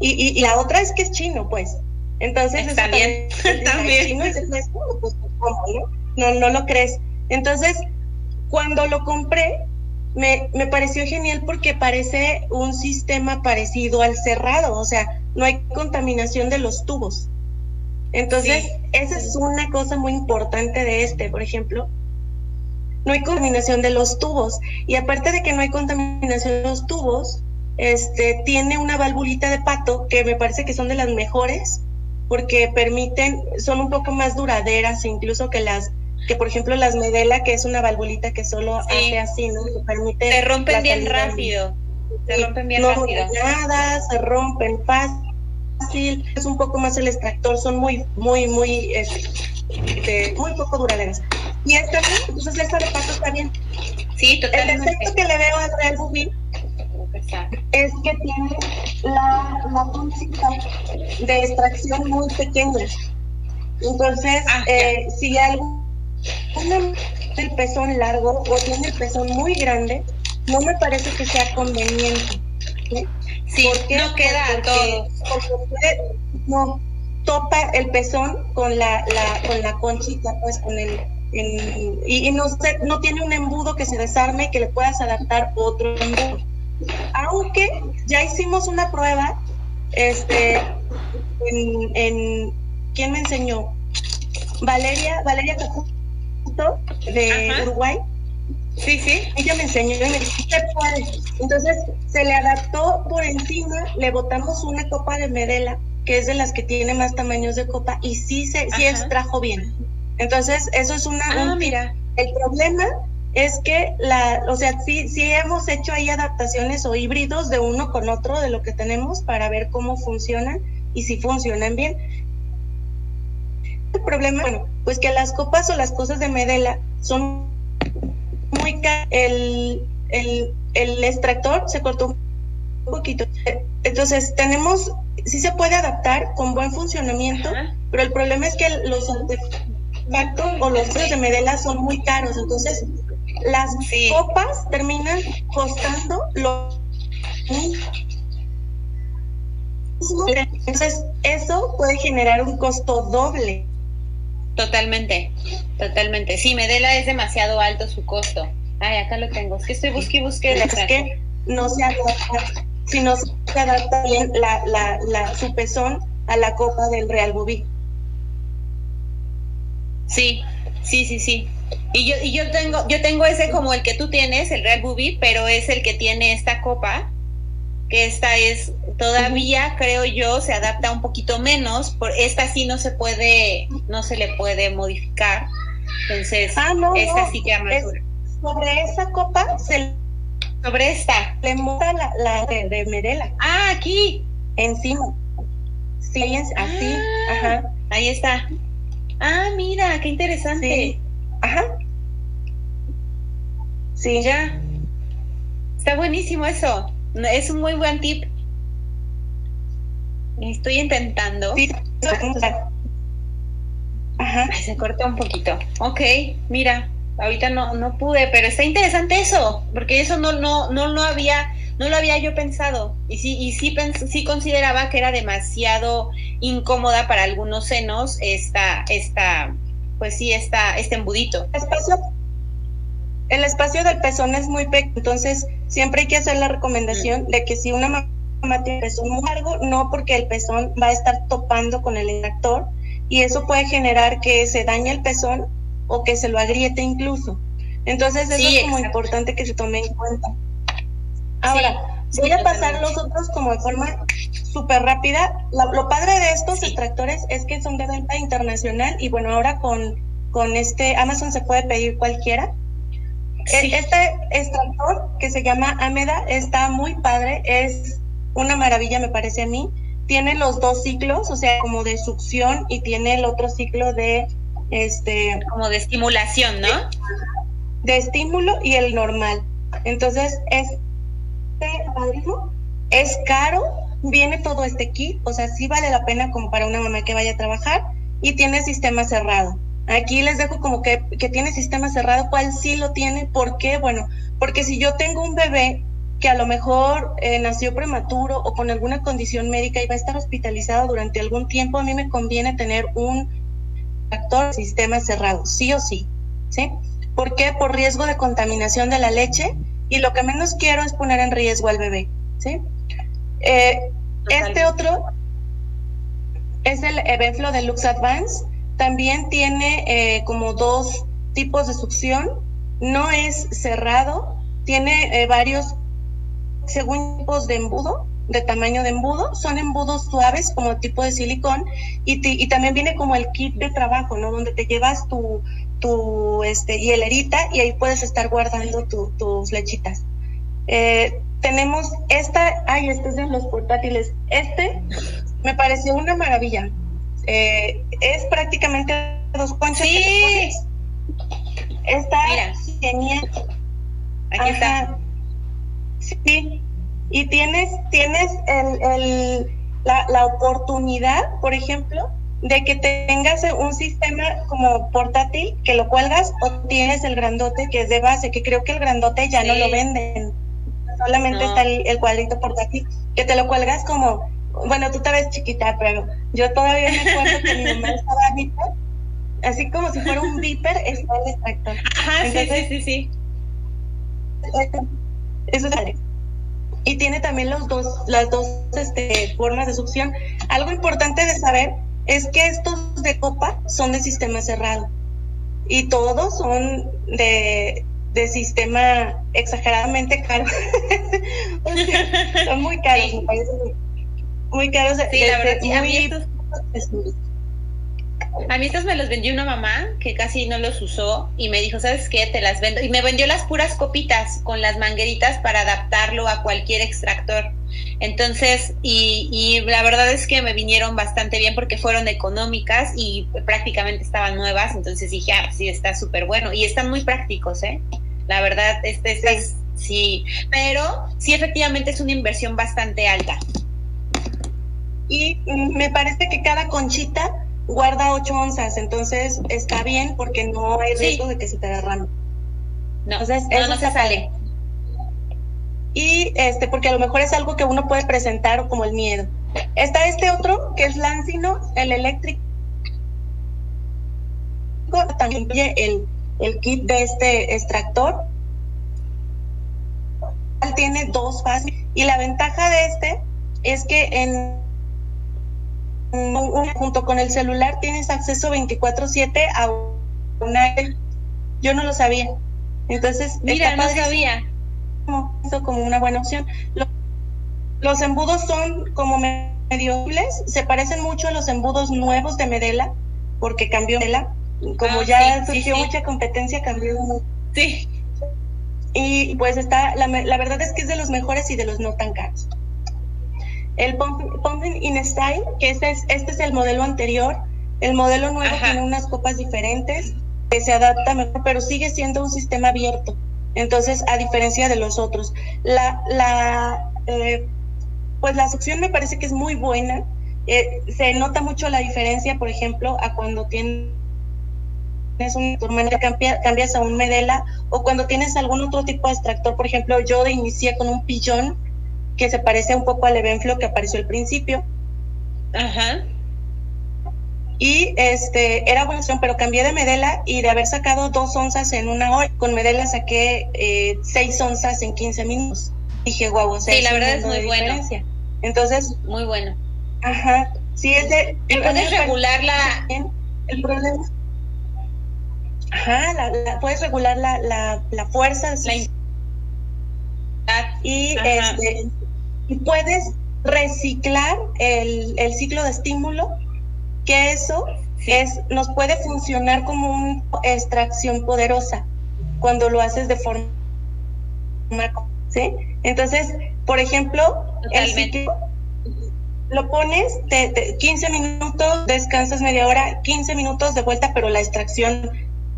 y, y, la otra es que es chino, pues. Entonces, también, también. Pues, no? no? lo crees. Entonces, cuando lo compré, me, me pareció genial porque parece un sistema parecido al cerrado, o sea, no hay contaminación de los tubos. Entonces, esa es una cosa muy importante de este, por ejemplo. No hay contaminación de los tubos. Y aparte de que no hay contaminación de los tubos, este, tiene una valvulita de pato que me parece que son de las mejores porque permiten, son un poco más duraderas incluso que las, que por ejemplo las Medela, que es una valvulita que solo hace así, ¿no? Que permite... Se rompen bien rápido. Se rompen bien no rápido. nada, se rompen fácil, es un poco más el extractor, son muy, muy, muy, este, muy poco duraderas. Y esta, entonces esta de pato está bien. Sí, totalmente. El efecto que le veo al Real Bubí es que tiene la, la de extracción muy pequeña. Entonces, ah, eh, si algo tiene el pezón largo o tiene el pezón muy grande, no me parece que sea conveniente. ¿sí? no queda todo. no topa el pezón con la, la, con la conchita, pues con el y, y, no, no tiene un embudo que se desarme que le puedas adaptar otro embudo aunque ya hicimos una prueba, este, en, ¿quién me enseñó? Valeria, Valeria de Uruguay. Sí, sí. Ella me enseñó y me dijo, ¿qué puede? Entonces se le adaptó por encima, le botamos una copa de medela, que es de las que tiene más tamaños de copa, y sí se, sí extrajo bien. Entonces, eso es una. Ah, mira. El problema es que la, o sea, sí, sí hemos hecho ahí adaptaciones o híbridos de uno con otro de lo que tenemos para ver cómo funcionan y si funcionan bien. El problema, bueno, pues que las copas o las cosas de Medela son muy caro. El, el, el extractor se cortó un poquito. Entonces, tenemos, sí se puede adaptar con buen funcionamiento, pero el problema es que los artefactos o los de Medela son muy caros. Entonces, las copas terminan costando lo entonces, eso puede generar un costo doble. Totalmente, totalmente. Sí, Medela es demasiado alto su costo. Ay, acá lo tengo. Es que estoy busque y busque. Es que no se adapta, si no se adapta bien la, la, la, su pezón a la copa del Real Bubí. Sí, sí, sí, sí. Y yo, y yo tengo, yo tengo ese como el que tú tienes, el Real Bubí, pero es el que tiene esta copa que esta es todavía, creo yo, se adapta un poquito menos, por esta sí no se puede, no se le puede modificar. Entonces, ah, no, esta sí queda más Sobre esa copa se sobre esta le monta la, la de, de, Merela. Ah, aquí. Encima. Sí, así. Ah, ajá. Ahí está. Ah, mira, qué interesante. Sí. Ajá. Sí. Ya. Está buenísimo eso. Es un muy buen tip. Estoy intentando. Sí, Ajá. se cortó un poquito. Ok, mira, ahorita no, no pude, pero está interesante eso, porque eso no, no, no lo había, no lo había yo pensado. Y sí, y sí, sí consideraba que era demasiado incómoda para algunos senos esta, esta, pues sí, esta, este embudito. Espacio el espacio del pezón es muy pequeño, entonces siempre hay que hacer la recomendación de que si una mamá tiene pezón muy largo, no porque el pezón va a estar topando con el extractor y eso puede generar que se dañe el pezón o que se lo agriete incluso. Entonces eso es como importante que se tome en cuenta. Ahora, voy a pasar los otros como de forma súper rápida. Lo, padre de estos extractores es que son de venta internacional y bueno, ahora con, con este Amazon se puede pedir cualquiera. Este extractor que se llama Ameda está muy padre, es una maravilla me parece a mí. Tiene los dos ciclos, o sea, como de succión y tiene el otro ciclo de este como de estimulación, ¿no? De, estímulo y el normal. Entonces, este es caro, viene todo este kit, o sea, sí vale la pena como para una mamá que vaya a trabajar y tiene sistema cerrado. Aquí les dejo como que, tiene sistema cerrado, cuál sí lo tiene, ¿por qué? Bueno, porque si yo tengo un bebé que a lo mejor eh, nació prematuro o con alguna condición médica y va a estar hospitalizado durante algún tiempo, a mí me conviene tener un factor sistema cerrado, sí o sí, ¿sí? ¿Por qué? Por riesgo de contaminación de la leche y lo que menos quiero es poner en riesgo al bebé, ¿sí? Eh, este otro es el Evenflo Deluxe Advance también tiene eh, como dos tipos de succión. No es cerrado, tiene eh, varios, según tipos de embudo, de tamaño de embudo. Son embudos suaves como tipo de silicón y, también viene como el kit de trabajo, ¿no? Donde te llevas tu, tu este, hielerita y ahí puedes estar guardando tus lechitas. Eh, tenemos esta, ay, este es de los portátiles. Este me pareció una maravilla. Eh, es prácticamente dos conchas. Sí. Está genial. Aquí está. Sí. Y tienes, tienes el, el, la, la oportunidad, por ejemplo, de que tengas un sistema como portátil que lo cuelgas o tienes el grandote que es de base, que creo que el grandote ya no lo venden. Solamente está el, el, cuadrito portátil que te lo cuelgas como bueno, tú te ves chiquita, pero yo todavía me acuerdo que mi mamá estaba viper, así como si fuera un viper, está el extractor. Ajá, sí, sí, sí, sí. Eso sale. Y tiene también los dos, las dos este, formas de succión. Algo importante de saber es que estos de copa son de sistema cerrado y todos son de, de sistema exageradamente caro. son muy caros, me parece muy caros. Sí, la verdad, a, mí estos, me los vendió una mamá que casi no los usó y me dijo, ¿sabes qué? Te las vendo. Y me vendió las puras copitas con las mangueritas para adaptarlo a cualquier extractor. Entonces, y, y la verdad es que me vinieron bastante bien porque fueron económicas y prácticamente estaban nuevas. Entonces dije, ah, sí, está súper bueno. Y están muy prácticos, ¿eh? La verdad, este, es sí, pero sí efectivamente es una inversión bastante alta. Y me parece que cada conchita guarda 8 onzas, entonces está bien porque no hay riesgo de que se te derrame. No, entonces, no, no se sale. Y este, porque a lo mejor es algo que uno puede presentar como el miedo. Está este otro que es Lancino, el eléctrico. También el, el kit de este extractor. Tiene dos fases. Y la ventaja de este es que en junto con el celular tienes acceso 24/7 a una... Yo no lo sabía. Entonces, mira, no sabía. Eso como una buena opción. Los, embudos son como medio se parecen mucho a los embudos nuevos de Medela, porque cambió Medela. Como ah, ya surgió mucha competencia, cambió. Sí. Y pues está, la, la verdad es que es de los mejores y de los no tan caros. El Pumping in Style, que este es, este es el modelo anterior. El modelo nuevo tiene unas copas diferentes, que se adapta mejor, pero sigue siendo un sistema abierto. Entonces, a diferencia de los otros, la, la, eh, pues la succión me parece que es muy buena. Eh, se nota mucho la diferencia, por ejemplo, a cuando tienes un turmento, cambias a un medela o cuando tienes algún otro tipo de extractor. Por ejemplo, yo de inicié con un pillón que se parece un poco al Evenflo que apareció al principio. Ajá. Y este, era buena opción, pero cambié de Medela y de haber sacado dos onzas en una hora, con Medela saqué eh, seis onzas en 15 minutos. Dije, guau, o sea, sí, la verdad es muy bueno. Entonces, muy bueno. Ajá, sí, es de. puedes regular la. El problema. Ajá, la, puedes regular la, la, la fuerza. La... Y este y puedes reciclar el, ciclo de estímulo, que eso es, nos puede funcionar como una extracción poderosa cuando lo haces de forma... ¿sí? Entonces, por ejemplo, el ciclo lo pones, te, 15 minutos, descansas media hora, 15 minutos de vuelta, pero la extracción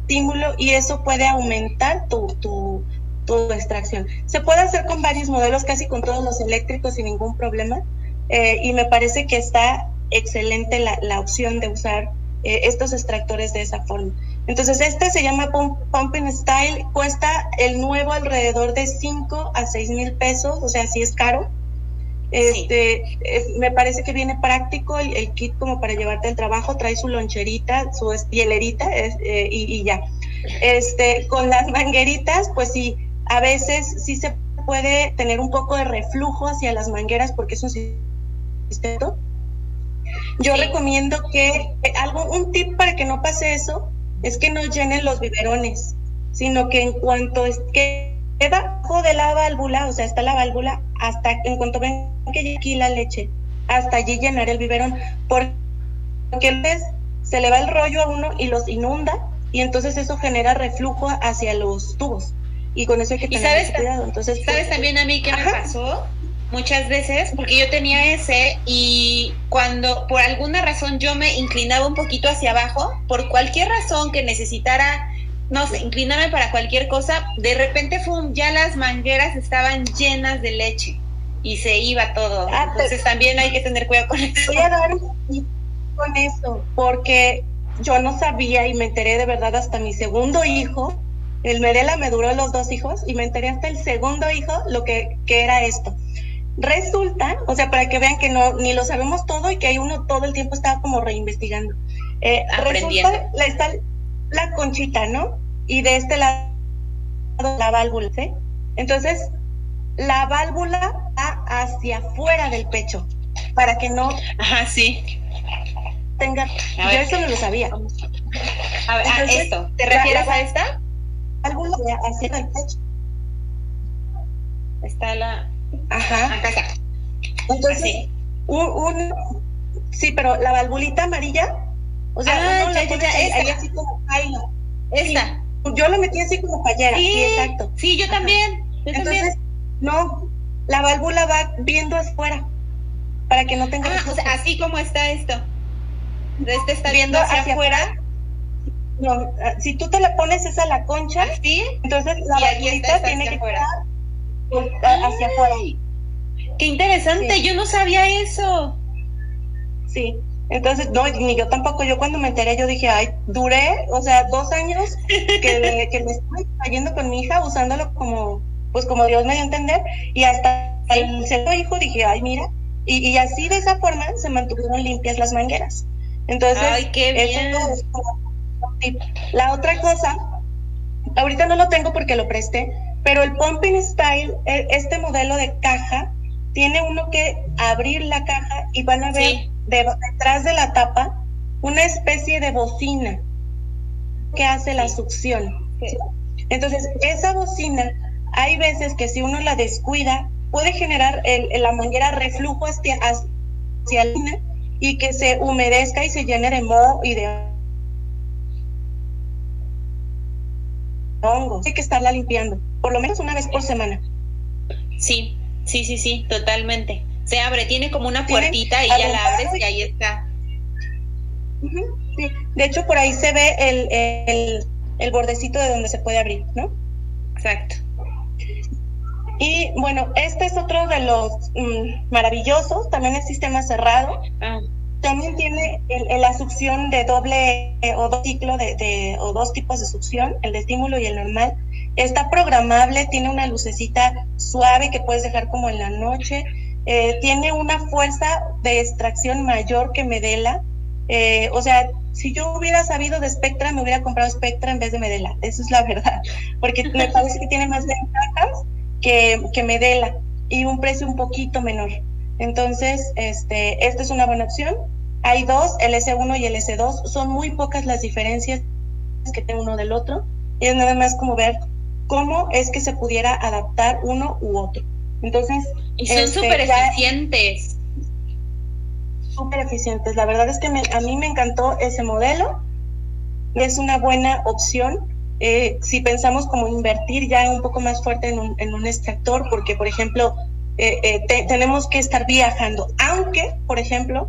estímulo y eso puede aumentar tu, tu, tu extracción. Se puede hacer con varios modelos, casi con todos los eléctricos sin ningún problema. Eh, y me parece que está excelente la, la opción de usar eh, estos extractores de esa forma. Entonces, este se llama Pump, Pumping Style, cuesta el nuevo alrededor de 5 a 6 mil pesos, o sea, sí es caro. Este, me parece que viene práctico el, kit como para llevarte al trabajo, trae su loncherita, su hielerita eh, y, y, ya. Este, con las mangueritas, pues sí, a veces sí se puede tener un poco de reflujo hacia las mangueras porque es un sistema. Yo recomiendo que algo, un tip para que no pase eso es que no llenen los biberones, sino que en cuanto es que debajo de la válvula, o sea, está la válvula, hasta en cuanto ven que aquí la leche, hasta allí llenar el biberón, porque se le va el rollo a uno y los inunda y entonces eso genera reflujo hacia los tubos y con eso hay que tener sabes, cuidado. Entonces, ¿sabes pues, también a mí qué me pasó? Muchas veces, porque yo tenía ese y cuando por alguna razón yo me inclinaba un poquito hacia abajo, por cualquier razón que necesitara, no sé, inclinarme para cualquier cosa, de repente fue ya las mangueras estaban llenas de leche y se iba todo. Ah, Entonces también hay que tener cuidado con eso. Voy a dar con eso, porque yo no sabía y me enteré de verdad hasta mi segundo hijo el Medela me duró los dos hijos y me enteré hasta el segundo hijo lo que, era esto. Resulta, o sea, para que vean que no ni lo sabemos todo y que hay uno todo el tiempo estaba como reinvestigando. Eh, resulta, la, está la conchita, ¿no? Y de este lado la válvula, ¿sí? Entonces, la válvula va hacia afuera del pecho para que no. Ajá, sí. Tenga. Yo eso no lo sabía. A ver, esto. ¿Te refieres a esta? Válvula hacia el pecho. Está la. Ajá. Entonces, un, un, sí, pero la valvulita amarilla, o sea, ah, uno ya, la ya, ahí, ahí así como. Esta. yo lo metí así como payera. Sí, exacto. Sí, yo también. Yo Entonces, no, la válvula va viendo afuera para que no tenga. Ah, o sea, así como está esto. Este está viendo hacia, afuera. No, ah, si tú te la pones esa la concha, ¿Sí? entonces la vaquita tiene que estar hacia afuera. Qué interesante, yo no sabía eso. Sí, entonces, no, ni yo tampoco, yo cuando me enteré, yo dije, ay, duré, o sea, dos años que, me, que me estoy cayendo con mi hija usándolo como, pues como Dios me dio a entender, y hasta el segundo hijo dije, ay, mira, y, y así de esa forma se mantuvieron limpias las mangueras. Entonces, ay, qué bien. La otra cosa, ahorita no lo tengo porque lo presté, pero el Pumping Style, e, este modelo de caja, tiene uno que abrir la caja y van a ver detrás de la tapa una especie de bocina que hace la succión. Entonces, esa bocina, hay veces que si uno la descuida, puede generar el, la manguera reflujo hacia, hacia la y que se humedezca y se llene de moho y de hongos. Hay que estarla limpiando, por lo menos una vez por semana. Sí, sí, sí, sí, totalmente. Se abre, tiene como una puertita y ya la abres y ahí está. sí. De hecho, por ahí se ve el, el, el, bordecito de donde se puede abrir, ¿no? Exacto. Y bueno, este es otro de los mm, maravillosos, también el sistema cerrado. Ah. También tiene la succión de doble eh, o dos ciclo de, o dos tipos de succión, el de estímulo y el normal. Está programable, tiene una lucecita suave que puedes dejar como en la noche. Eh, tiene una fuerza de extracción mayor que Medela. Eh, o sea, si yo hubiera sabido de Spectra, me hubiera comprado Spectra en vez de Medela. Eso es la verdad. Porque me parece que tiene más ventajas que, que Medela y un precio un poquito menor. Entonces, este, esta es una buena opción. Hay dos, el S1 y el S2, son muy pocas las diferencias que tiene uno del otro. Y es nada más como ver cómo es que se pudiera adaptar uno u otro. Entonces, y son este, súper eficientes. Súper eficientes. La verdad es que a mí me encantó ese modelo. Es una buena opción. Eh, si pensamos como invertir ya un poco más fuerte en un, en un extractor, porque por ejemplo, eh, eh, tenemos que estar viajando, aunque, por ejemplo,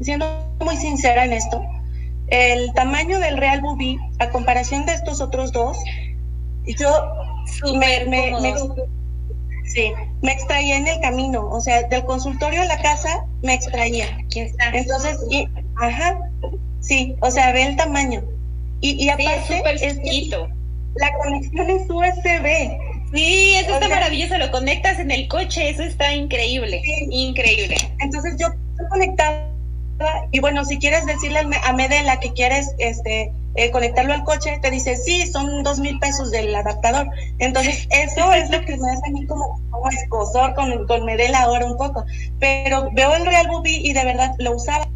siendo muy sincera en esto, el tamaño del Real Bubí, a comparación de estos otros dos, yo me, me, sí, me extraía en el camino, o sea, del consultorio a la casa me extraía. Entonces, y, ajá, sí, o sea, ve el tamaño. Y, y aparte, es, la conexión es USB. Sí, eso está maravilloso, lo conectas en el coche, eso está increíble, increíble. Entonces yo estoy conectada y bueno, si quieres decirle a Medela que quieres este eh, conectarlo al coche, te dice, sí, son dos mil pesos del adaptador. Entonces, eso es lo que me hace a mí como, como escosor con, con Medela ahora un poco. Pero veo el Real Movie y de verdad lo usaba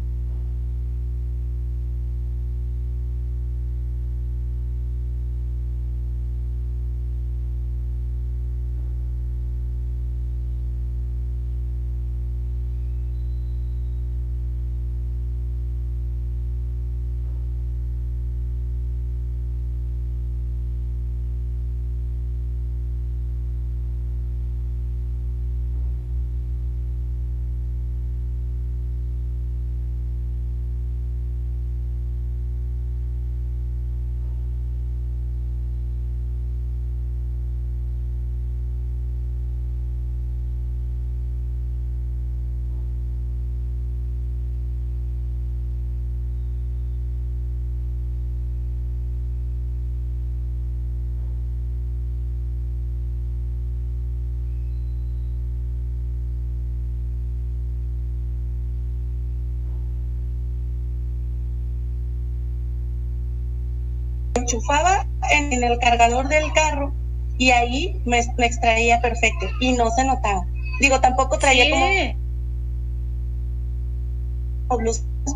en, el cargador del carro y ahí me, extraía perfecto y no se notaba. Digo, tampoco traía como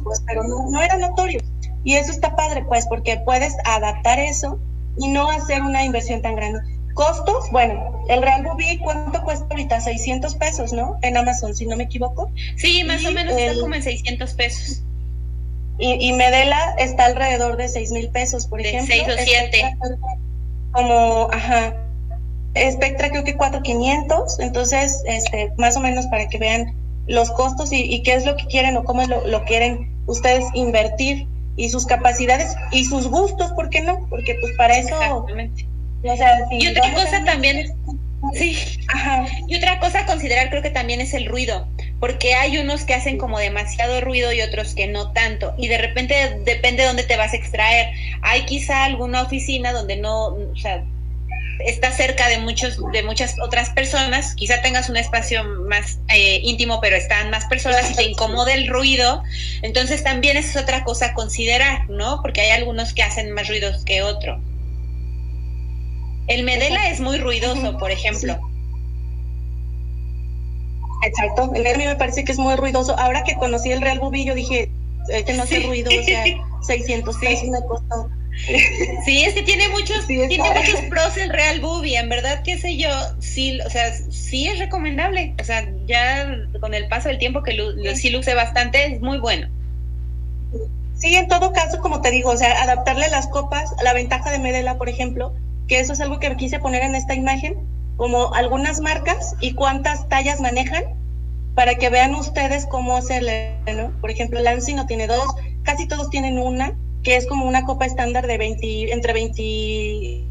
pues, pero no, era notorio. Y eso está padre, pues, porque puedes adaptar eso y no hacer una inversión tan grande. Costos, bueno, el Real Bubí, ¿cuánto cuesta ahorita? 600 pesos, ¿no? En Amazon, si no me equivoco. Sí, más o menos está como en 600 pesos. Y, Medela está alrededor de 6 mil pesos, por ejemplo. 6 o 7. Como, ajá. Spectra creo que 4,500. Entonces, este, más o menos para que vean los costos y, qué es lo que quieren o cómo lo, quieren ustedes invertir y sus capacidades y sus gustos, ¿por qué no? Porque pues para eso... y otra cosa también... Sí. Y otra cosa a considerar creo que también es el ruido, porque hay unos que hacen como demasiado ruido y otros que no tanto, y de repente depende de dónde te vas a extraer. Hay quizá alguna oficina donde no, o sea, está cerca de muchos de muchas otras personas, quizá tengas un espacio más eh, íntimo, pero están más personas y te incomoda el ruido, entonces también es otra cosa a considerar, ¿no? Porque hay algunos que hacen más ruidos que otro. El Medela es muy ruidoso, por ejemplo. Exacto, el Hermi me parece que es muy ruidoso. Ahora que conocí el Real Bubillo dije, que no hace ruido, o sea, 600 pesos me costó. Sí, es que tiene muchos, tiene muchos pros el Real Booby, en verdad, qué sé yo, sí, o sea, sí es recomendable, o sea, ya con el paso del tiempo que lo, sí luce bastante, es muy bueno. Sí, en todo caso, como te digo, o sea, adaptarle las copas, la ventaja de Medela, por ejemplo, que eso es algo que quise poner en esta imagen, como algunas marcas y cuántas tallas manejan, para que vean ustedes cómo hacerle, ¿no? Por ejemplo, Lancy no tiene dos, casi todos tienen una, que es como una copa estándar de 20, entre 20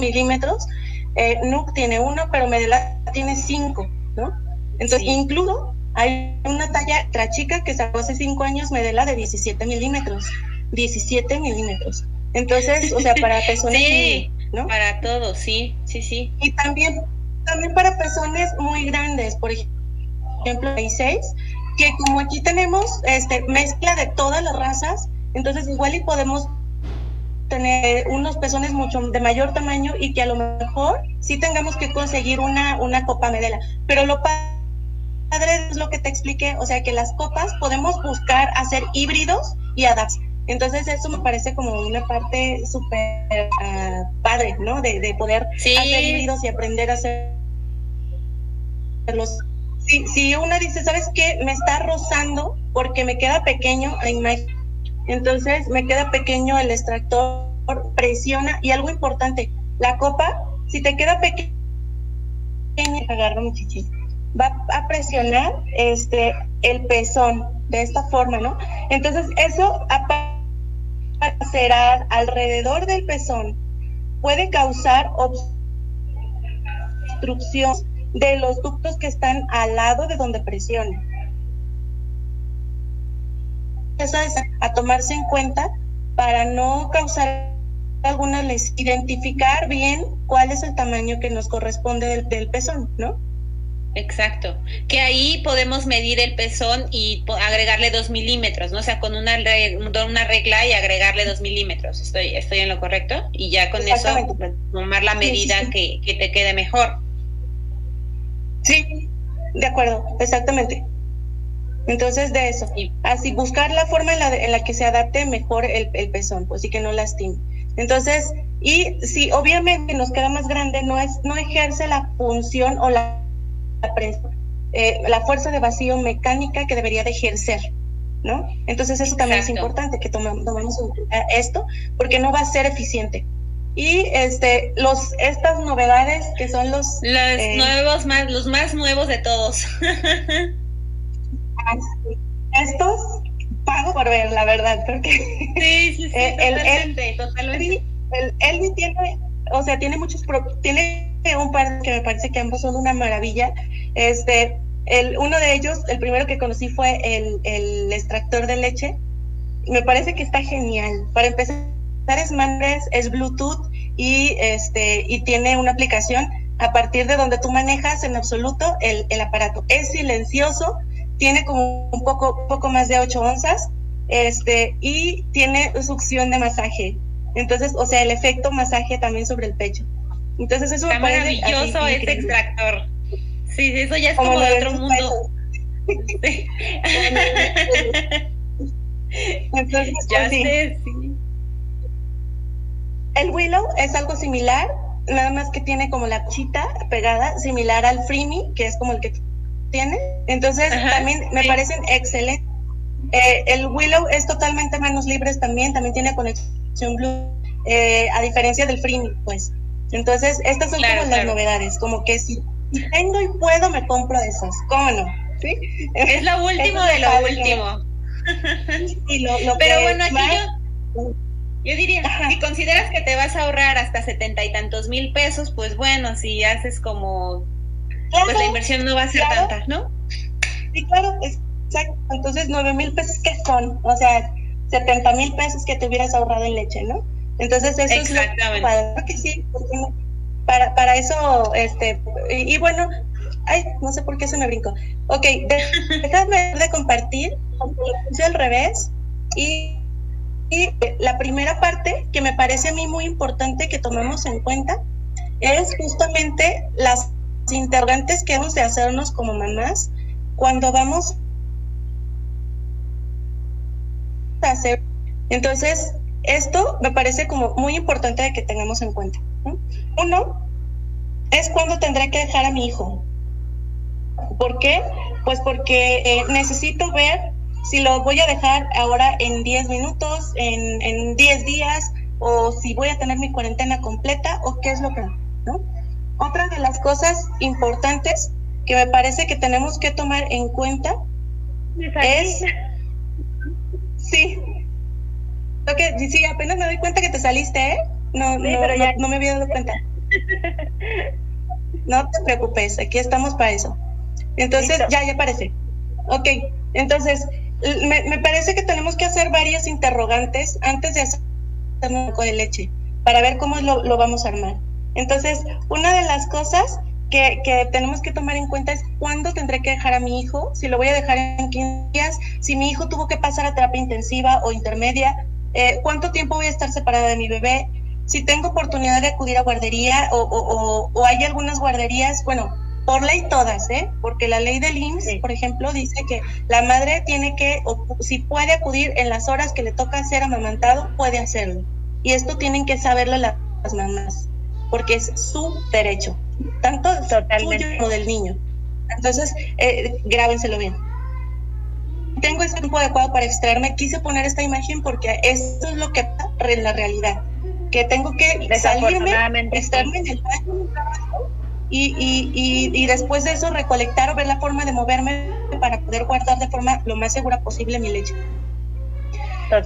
milímetros. Eh, Nuke tiene uno, pero Medela tiene cinco, ¿no? Entonces, incluso hay una talla extra chica que sacó hace cinco años Medela de 17 milímetros. 17 milímetros. Entonces, o sea, para personas... sí, ¿no? para todos, sí, sí, sí. Y también, también para personas muy grandes, por ejemplo, hay seis, que como aquí tenemos este, mezcla de todas las razas, entonces igual y podemos tener unos pezones mucho de mayor tamaño y que a lo mejor sí tengamos que conseguir una, una copa medela. Pero lo padre es lo que te expliqué, o sea que las copas podemos buscar hacer híbridos y adaptar. Entonces eso me parece como una parte súper ah, padre, ¿no? De, poder hacer híbridos y aprender a hacer los... Si, si una dice, ¿sabes qué? Me está rozando porque me queda pequeño la imagen entonces me queda pequeño el extractor, presiona y algo importante, la copa, si te queda pequeña, agarro mi chichi, va a presionar este el pezón de esta forma, ¿no? Entonces eso será alrededor del pezón puede causar obstrucción de los ductos que están al lado de donde presiona eso es a tomarse en cuenta para no causar alguna les identificar bien cuál es el tamaño que nos corresponde del, pezón, ¿no? Exacto. Que ahí podemos medir el pezón y agregarle dos milímetros, ¿no? O sea, con una, una regla y agregarle dos milímetros. Estoy, estoy en lo correcto. Y ya con eso tomar la medida Que, que te quede mejor. Sí, de acuerdo, exactamente. Entonces, de eso. Así, buscar la forma en la, en la que se adapte mejor el, el, pezón, pues sí que no lastime. Entonces, y si obviamente nos queda más grande, no, es, no ejerce la función o la, la, eh, la fuerza de vacío mecánica que debería de ejercer, ¿no? Entonces, eso también es importante que tomemos, tomemos esto, porque no va a ser eficiente. Y este, los, estas novedades que son los... Los eh, nuevos más, los más nuevos de todos. Estos pago por ver, la verdad, porque sí, sí, sí, eh, el, el, Elvi tiene, o sea, tiene muchos, tiene un par que me parece que ambos son una maravilla. Este, el, uno de ellos, el primero que conocí fue el, el extractor de leche. Me parece que está genial. Para empezar, es Mandres, es Bluetooth y este y tiene una aplicación a partir de donde tú manejas en absoluto el, el aparato. Es silencioso, tiene como un poco, poco más de 8 onzas este, y tiene succión de masaje. Entonces, o sea, el efecto masaje también sobre el pecho. Entonces, eso Está maravilloso este extractor. Sí, eso ya es como, de otro mundo. Entonces, ya sé, sí. El Willow es algo similar, nada más que tiene como la chita pegada, similar al Freemy, que es como el que tiene. Entonces, también me parecen excelentes. Eh, el Willow es totalmente manos libres también, también tiene conexión Blue, eh, a diferencia del Free, pues. Entonces, estas son como las novedades, como que si, tengo y puedo, me compro esas, ¿cómo no? ¿Sí? Es lo último de lo último. Pero bueno, aquí yo, yo diría, si consideras que te vas a ahorrar hasta setenta y tantos mil pesos, pues bueno, si haces como, pues la inversión no va a ser tanta, ¿no? Sí, claro, exacto. Entonces, nueve mil pesos, ¿qué son? O sea, setenta mil pesos que te hubieras ahorrado en leche, ¿no? Entonces, eso es lo para, que sí, para, para eso, este, y, bueno, ay, no sé por qué se me brincó. Ok, de, déjame de compartir, lo puse al revés, y, y la primera parte que me parece a mí muy importante que tomemos en cuenta es justamente las interrogantes que hemos de hacernos como mamás cuando vamos a hacer. Entonces, esto me parece como muy importante de que tengamos en cuenta. Uno es cuando tendré que dejar a mi hijo. ¿Por qué? Pues porque eh, necesito ver si lo voy a dejar ahora en 10 minutos, en, en 10 días, o si voy a tener mi cuarentena completa, o qué es lo que... ¿no? Otra de las cosas importantes que me parece que tenemos que tomar en cuenta es... Sí. Que sí, apenas me doy cuenta que te saliste, ¿eh? No, no, no, me había dado cuenta. No te preocupes, aquí estamos para eso. Entonces, ya, ya aparece. Ok, entonces, me, me, parece que tenemos que hacer varias interrogantes antes de hacer un poco de leche, para ver cómo lo, lo vamos a armar. Entonces, una de las cosas que, que, tenemos que tomar en cuenta es cuándo tendré que dejar a mi hijo, si lo voy a dejar en 15 días, si mi hijo tuvo que pasar a terapia intensiva o intermedia, eh, cuánto tiempo voy a estar separada de mi bebé, si tengo oportunidad de acudir a guardería o, o, o, hay algunas guarderías, bueno, por ley todas, ¿eh? porque la ley del IMSS, por ejemplo, dice que la madre tiene que, o si puede acudir en las horas que le toca ser amamantado, puede hacerlo. Y esto tienen que saberlo las mamás porque es su derecho, tanto Totalmente. suyo como del niño. Entonces, eh, grábenselo bien. Tengo ese tiempo adecuado para extraerme. Quise poner esta imagen porque esto es lo que pasa en la realidad. Que tengo que salirme, extraerme en el baño y, y, y, y, después de eso recolectar o ver la forma de moverme para poder guardar de forma lo más segura posible mi leche.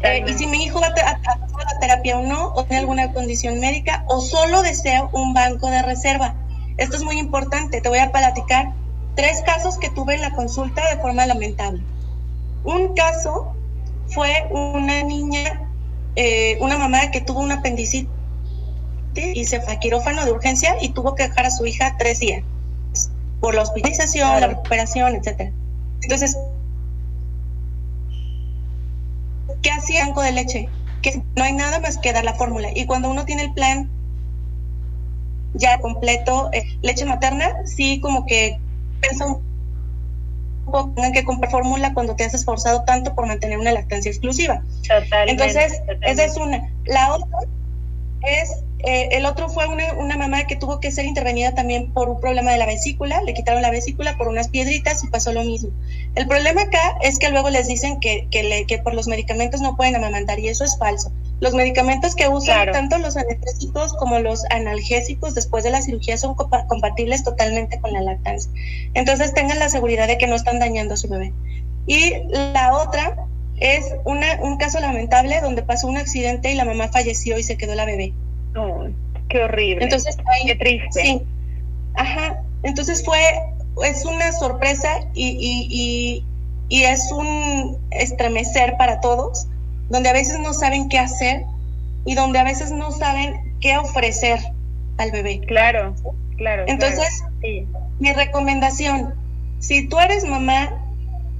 Eh, y si mi hijo va a, a, la terapia o no, o tiene alguna condición médica, o solo desea un banco de reserva. Esto es muy importante. Te voy a platicar tres casos que tuve en la consulta de forma lamentable. Un caso fue una niña, eh, una mamá que tuvo una apendicitis y se fue a quirófano de urgencia y tuvo que dejar a su hija tres días por la hospitalización, la recuperación, etcétera. Entonces, ¿qué hacía banco de leche? Que no hay nada más que dar la fórmula. Y cuando uno tiene el plan ya completo, eh, leche materna, sí como que piensa un tengan que comprar fórmula cuando te has esforzado tanto por mantener una lactancia exclusiva. Entonces, esa es una. La otra es eh, el otro fue una, una, mamá que tuvo que ser intervenida también por un problema de la vesícula, le quitaron la vesícula por unas piedritas y pasó lo mismo. El problema acá es que luego les dicen que, que, le, que por los medicamentos no pueden amamantar y eso es falso. Los medicamentos que usan tanto los anestésicos como los analgésicos después de la cirugía son compatibles totalmente con la lactancia. Entonces tengan la seguridad de que no están dañando a su bebé. Y la otra es una, un caso lamentable donde pasó un accidente y la mamá falleció y se quedó la bebé qué horrible. Entonces, qué triste. Sí. Ajá. Entonces fue, es una sorpresa y, y, y, es un estremecer para todos, donde a veces no saben qué hacer y donde a veces no saben qué ofrecer al bebé. Claro, claro. Entonces, mi recomendación, si tú eres mamá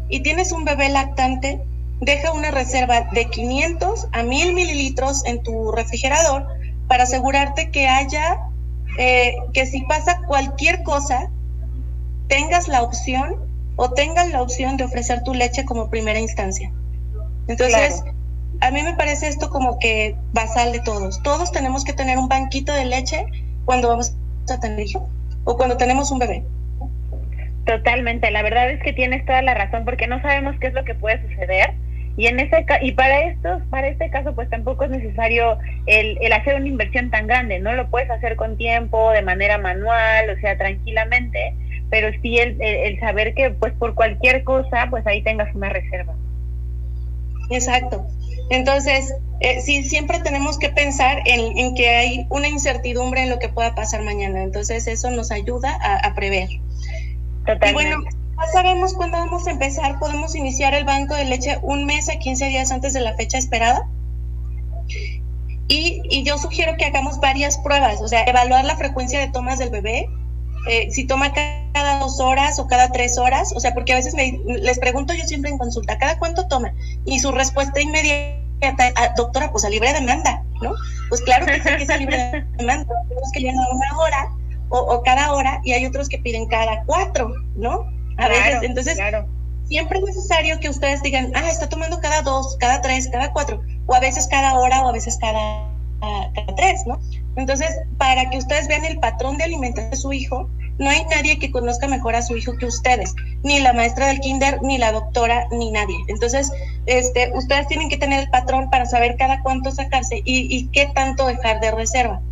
y tienes un bebé lactante, deja una reserva de 500 a 1000 mililitros en tu refrigerador para asegurarte que haya, eh, que si pasa cualquier cosa, tengas la opción o tengan la opción de ofrecer tu leche como primera instancia. Entonces, a mí me parece esto como que basal de todos. Todos tenemos que tener un banquito de leche cuando vamos a tener hijo o cuando tenemos un bebé. Totalmente, la verdad es que tienes toda la razón porque no sabemos qué es lo que puede suceder y en ese y para estos, para este caso, pues tampoco es necesario el, el hacer una inversión tan grande, ¿no? Lo puedes hacer con tiempo, de manera manual, o sea, tranquilamente, pero sí el, el, saber que pues por cualquier cosa, pues ahí tengas una reserva. Exacto. Entonces, eh, sí, siempre tenemos que pensar en, que hay una incertidumbre en lo que pueda pasar mañana. Entonces, eso nos ayuda a, prever. Y bueno, ya sabemos cuándo vamos a empezar. Podemos iniciar el banco de leche un mes a 15 días antes de la fecha esperada. Y, y yo sugiero que hagamos varias pruebas, o sea, evaluar la frecuencia de tomas del bebé, eh, si toma cada dos horas o cada tres horas, o sea, porque a veces les pregunto yo siempre en consulta, ¿cada cuánto toma? Y su respuesta inmediata, ah, doctora, pues a libre demanda, ¿no? Pues claro que sí que es a libre demanda, tenemos que llenar una hora o, cada hora y hay otros que piden cada cuatro, ¿no? A veces, entonces, siempre es necesario que ustedes digan, ah, está tomando cada dos, cada tres, cada cuatro, o a veces cada hora o a veces cada, ah, cada tres, ¿no? Entonces, para que ustedes vean el patrón de alimentación de su hijo, no hay nadie que conozca mejor a su hijo que ustedes, ni la maestra del kinder, ni la doctora, ni nadie. Entonces, este, ustedes tienen que tener el patrón para saber cada cuánto sacarse y, qué tanto dejar de reserva.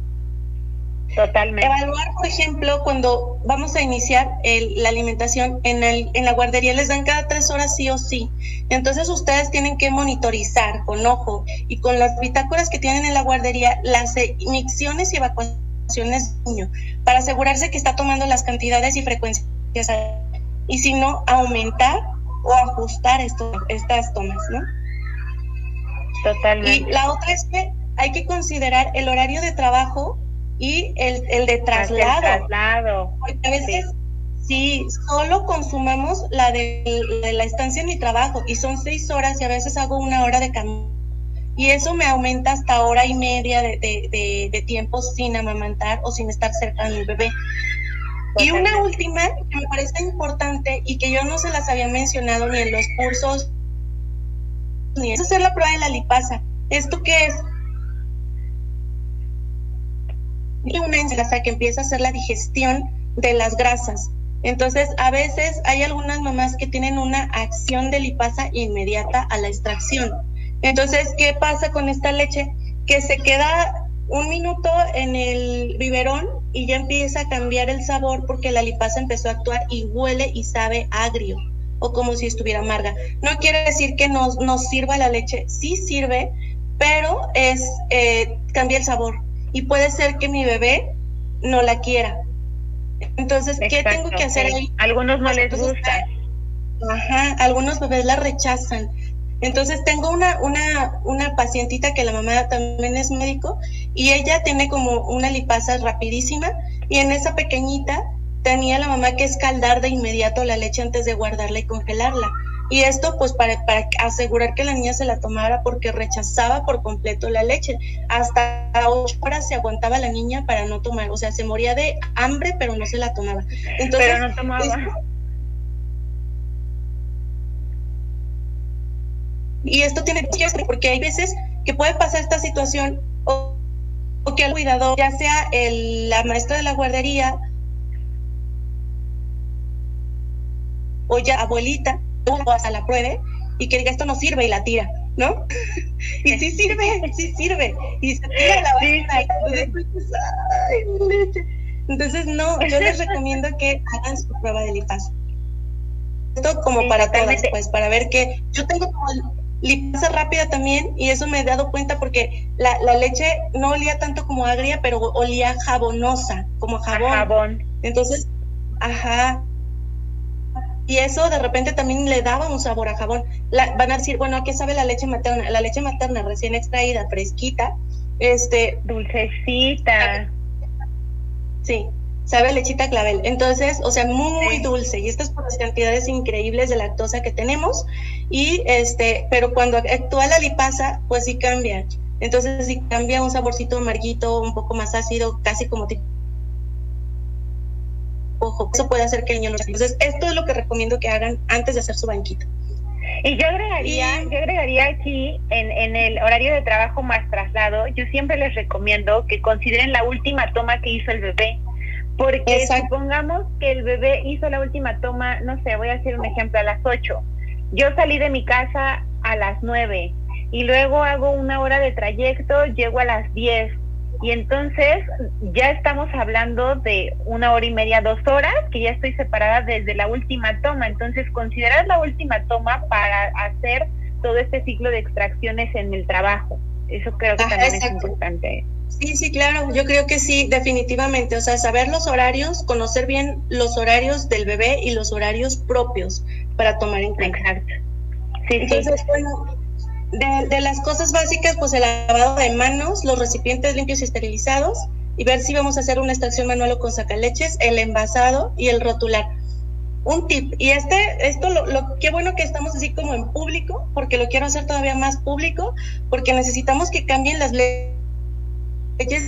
Totalmente. Evaluar, por ejemplo, cuando vamos a iniciar la alimentación en, el, en la guardería, les dan cada tres horas sí o sí. Entonces ustedes tienen que monitorizar con ojo y con las bitácoras que tienen en la guardería las inyecciones y evacuaciones niño para asegurarse que está tomando las cantidades y frecuencias y si no aumentar o ajustar esto, estas tomas, ¿no? Totalmente. Y la otra es que hay que considerar el horario de trabajo y el, el de traslado. traslado. Porque a veces si solo consumamos la de, la estancia en mi trabajo y son seis horas y a veces hago una hora de camino y eso me aumenta hasta hora y media de, tiempo sin amamantar o sin estar cerca de mi bebé. Y una última que me parece importante y que yo no se las había mencionado ni en los cursos, ni es hacer la prueba de la lipasa. ¿Esto qué es? Una ensalada que empieza a hacer la digestión de las grasas. Entonces, a veces hay algunas mamás que tienen una acción de lipasa inmediata a la extracción. Entonces, ¿qué pasa con esta leche? Que se queda un minuto en el biberón y ya empieza a cambiar el sabor porque la lipasa empezó a actuar y huele y sabe agrio o como si estuviera amarga. No quiere decir que no nos sirva la leche, sí sirve, pero es eh, cambia el sabor y puede ser que mi bebé no la quiera. Entonces, ¿qué tengo que hacer ahí? Algunos no les gusta. Ajá, algunos bebés la rechazan. Entonces tengo una, una, una pacientita que la mamá también es médico y ella tiene como una lipasa rapidísima y en esa pequeñita tenía la mamá que escaldar de inmediato la leche antes de guardarla y congelarla. Y esto pues para, para asegurar que la niña se la tomara porque rechazaba por completo la leche. Hasta ocho horas se aguantaba la niña para no tomar, o sea, se moría de hambre pero no se la tomaba. Entonces, pero no tomaba. Y esto tiene que porque hay veces que puede pasar esta situación o, que el cuidador, ya sea el, la maestra de la guardería o ya abuelita, hasta la pruebe y que diga esto no sirve y la tira, ¿no? y sí sirve, sí sirve. Y se tira la Entonces, Entonces, no, yo les recomiendo que hagan su prueba de lipazo. Esto como para todas, pues, para ver que yo tengo como lipasa rápida también y eso me he dado cuenta porque la, leche no olía tanto como agria, pero olía jabonosa, como jabón. jabón. Entonces, ajá. Y eso de repente también le daba un sabor a jabón. van a decir, bueno, ¿a qué sabe la leche materna? La leche materna recién extraída, fresquita, este... Dulcecita. Sí, sabe lechita clavel. Entonces, o sea, muy dulce. Y estas por las cantidades increíbles de lactosa que tenemos. Y este, pero cuando actúa la lipasa, pues sí cambia. Entonces sí cambia un saborcito amarguito, un poco más ácido, casi como tipo ojo, eso puede hacer que el niño no Entonces, esto es lo que recomiendo que hagan antes de hacer su banquito. Y yo agregaría, yo agregaría aquí en, en el horario de trabajo más traslado, yo siempre les recomiendo que consideren la última toma que hizo el bebé. Porque supongamos que el bebé hizo la última toma, no sé, voy a hacer un ejemplo, a las 8. Yo salí de mi casa a las 9 y luego hago una hora de trayecto, llego a las 10. Y entonces ya estamos hablando de una hora y media, dos horas, que ya estoy separada desde la última toma. Entonces, considerar la última toma para hacer todo este ciclo de extracciones en el trabajo. Eso creo que también es importante. Sí, sí, claro, yo creo que sí, definitivamente. O sea, saber los horarios, conocer bien los horarios del bebé y los horarios propios para tomar en cuenta. Exacto. Sí, Entonces, bueno, de, las cosas básicas, pues el lavado de manos, los recipientes limpios y esterilizados, y ver si vamos a hacer una extracción manual o con sacaleches, el envasado y el rotular. Un tip, y este, esto, lo, lo, qué bueno que estamos así como en público, porque lo quiero hacer todavía más público, porque necesitamos que cambien las leyes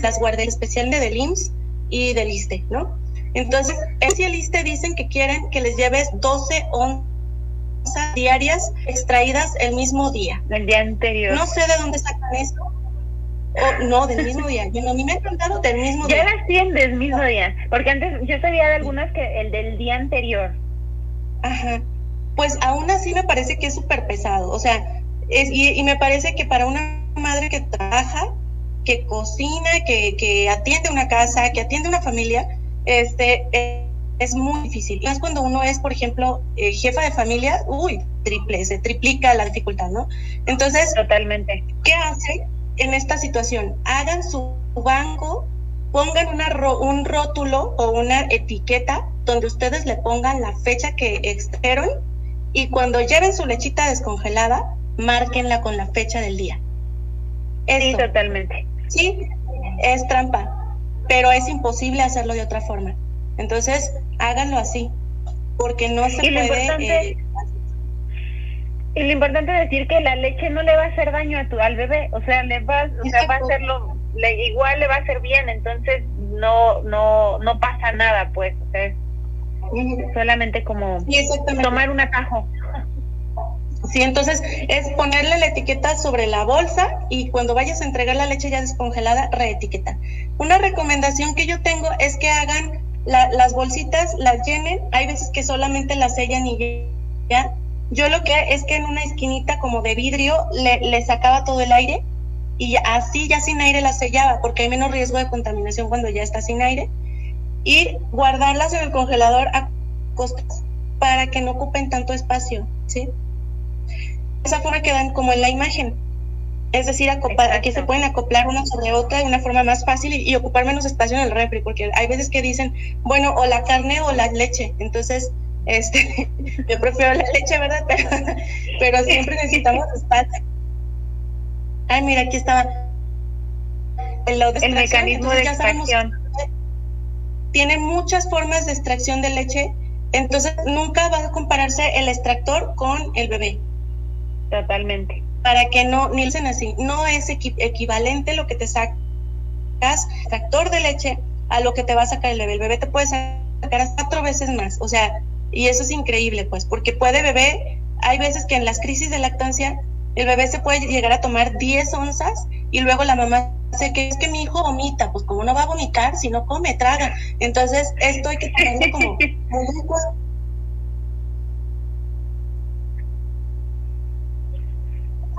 las guardias especial de del IMSS y del ISTE, ¿no? Entonces, el ISTE dicen que quieren que les lleves 12 onzas diarias extraídas el mismo día. El día anterior. No sé de dónde sacan esto. O, no, del mismo día. Yo, a mí me han contado del mismo ya día. Ya las tienen del mismo día. Porque antes yo sabía de algunas que el del día anterior. Ajá. Pues aún así me parece que es súper pesado. O sea, es, y, y me parece que para una madre que trabaja, que cocina, que, que atiende una casa, que atiende una familia, este, eh, es muy difícil. Más cuando uno es, por ejemplo, eh, jefa de familia, uy, triple, se triplica la dificultad, ¿no? Entonces, totalmente. ¿Qué hace en esta situación? Hagan su banco, pongan una un rótulo o una etiqueta donde ustedes le pongan la fecha que extrajeron y cuando lleven su lechita descongelada, márquenla con la fecha del día. Sí, totalmente. Sí, es trampa, pero es imposible hacerlo de otra forma. Entonces, háganlo así, porque no se y puede... Eh, y lo importante es decir que la leche no le va a hacer daño a tu, al bebé, o sea, le va, o sea, va a hacerlo, le, igual le va a hacer bien, entonces no, no, no pasa nada, pues, o sea, solamente como tomar un atajo. Sí, entonces es ponerle la etiqueta sobre la bolsa y cuando vayas a entregar la leche ya descongelada, reetiquetar. Una recomendación que yo tengo es que hagan las bolsitas, las llenen. Hay veces que solamente las sellan y ya. Yo lo que es que en una esquinita como de vidrio le, le sacaba todo el aire y así ya sin aire la sellaba porque hay menos riesgo de contaminación cuando ya está sin aire. Y guardarlas en el congelador a costas para que no ocupen tanto espacio, ¿sí? esa forma quedan como en la imagen. Es decir, acoplar, aquí se pueden acoplar una sobre otra de una forma más fácil y, ocupar menos espacio en el refri, porque hay veces que dicen, bueno, o la carne o la leche. Entonces, este, yo prefiero la leche, ¿verdad? Pero, pero siempre necesitamos espacio. Ay, mira, aquí estaba. El, el mecanismo de extracción. Tiene muchas formas de extracción de leche, entonces nunca va a compararse el extractor con el bebé. Totalmente. Para que no, Nielsen así, no es equivalente lo que te sacas extractor de leche a lo que te va a sacar el bebé. El bebé te puede sacar hasta cuatro veces más, o sea, y eso es increíble, pues, porque puede bebé, hay veces que en las crisis de lactancia el bebé se puede llegar a tomar 10 onzas y luego la mamá dice que es que mi hijo vomita, pues como no va a vomitar si no come, traga. Entonces, esto hay que tenerlo como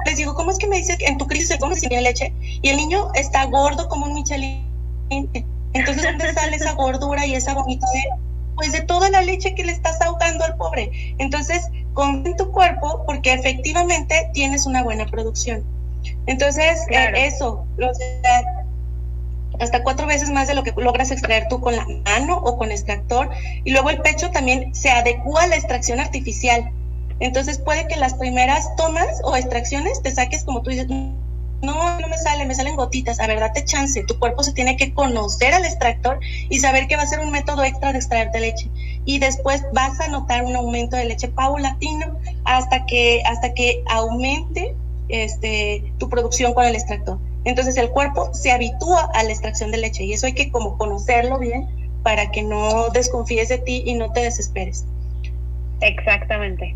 les digo, ¿cómo es que me dice que en tu crisis se come sin leche? Y el niño está gordo como un Michelin. Entonces, ¿dónde sale esa gordura y esa vomitadera? Pues de toda la leche que le estás ahogando al pobre. Entonces, con tu cuerpo porque efectivamente tienes una buena producción. Entonces, eh, eso, hasta cuatro veces más de lo que logras extraer tú con la mano o con extractor. Y luego el pecho también se adecua a la extracción artificial. Entonces puede que las primeras tomas o extracciones te saques como tú dices, no, no me sale, me salen gotitas. A ver, date chance. Tu cuerpo se tiene que conocer al extractor y saber que va a ser un método extra de extraerte leche. Y después vas a notar un aumento de leche paulatino hasta que, hasta que aumente este, tu producción con el extractor. Entonces el cuerpo se habitúa a la extracción de leche y eso hay que como conocerlo bien para que no desconfíes de ti y no te desesperes. Exactamente.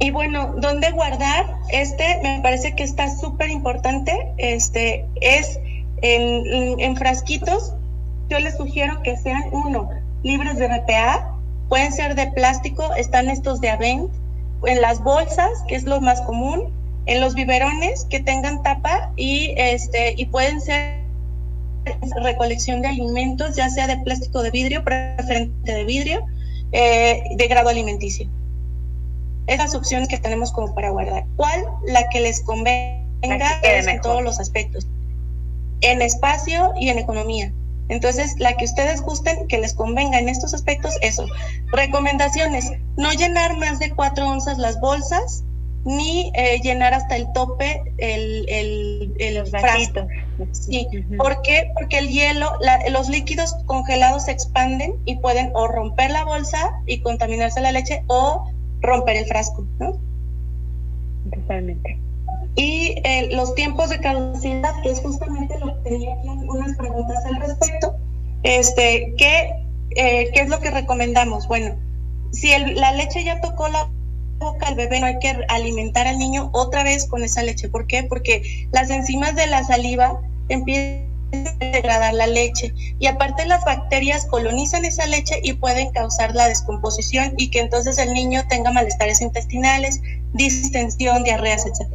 Y bueno, ¿dónde guardar? Este me parece que está súper importante. Este es en, en, frasquitos. Yo les sugiero que sean uno, libres de BPA, pueden ser de plástico, están estos de Avent, en las bolsas, que es lo más común, en los biberones que tengan tapa y este y pueden ser recolección de alimentos, ya sea de plástico de vidrio, preferente de vidrio, eh, de grado alimenticio. Esas opciones que tenemos como para guardar. ¿Cuál? La que les convenga en todos los aspectos, en espacio y en economía. Entonces, la que ustedes gusten, que les convenga en estos aspectos, eso. Recomendaciones, no llenar más de cuatro onzas las bolsas, ni eh, llenar hasta el tope el, el, el frasco. Sí, ¿por qué? Porque el hielo, los líquidos congelados se expanden y pueden o romper la bolsa y contaminarse la leche o romper el frasco, ¿no? Totalmente. Y eh, los tiempos de caducidad, que es justamente lo que tenía aquí unas preguntas al respecto, este, ¿qué, eh, ¿qué es lo que recomendamos? Bueno, si la leche ya tocó la boca al bebé, no hay que alimentar al niño otra vez con esa leche. ¿Por qué? Porque las enzimas de la saliva empiezan degradar la leche y aparte las bacterias colonizan esa leche y pueden causar la descomposición y que entonces el niño tenga malestares intestinales, distensión, diarreas, etc.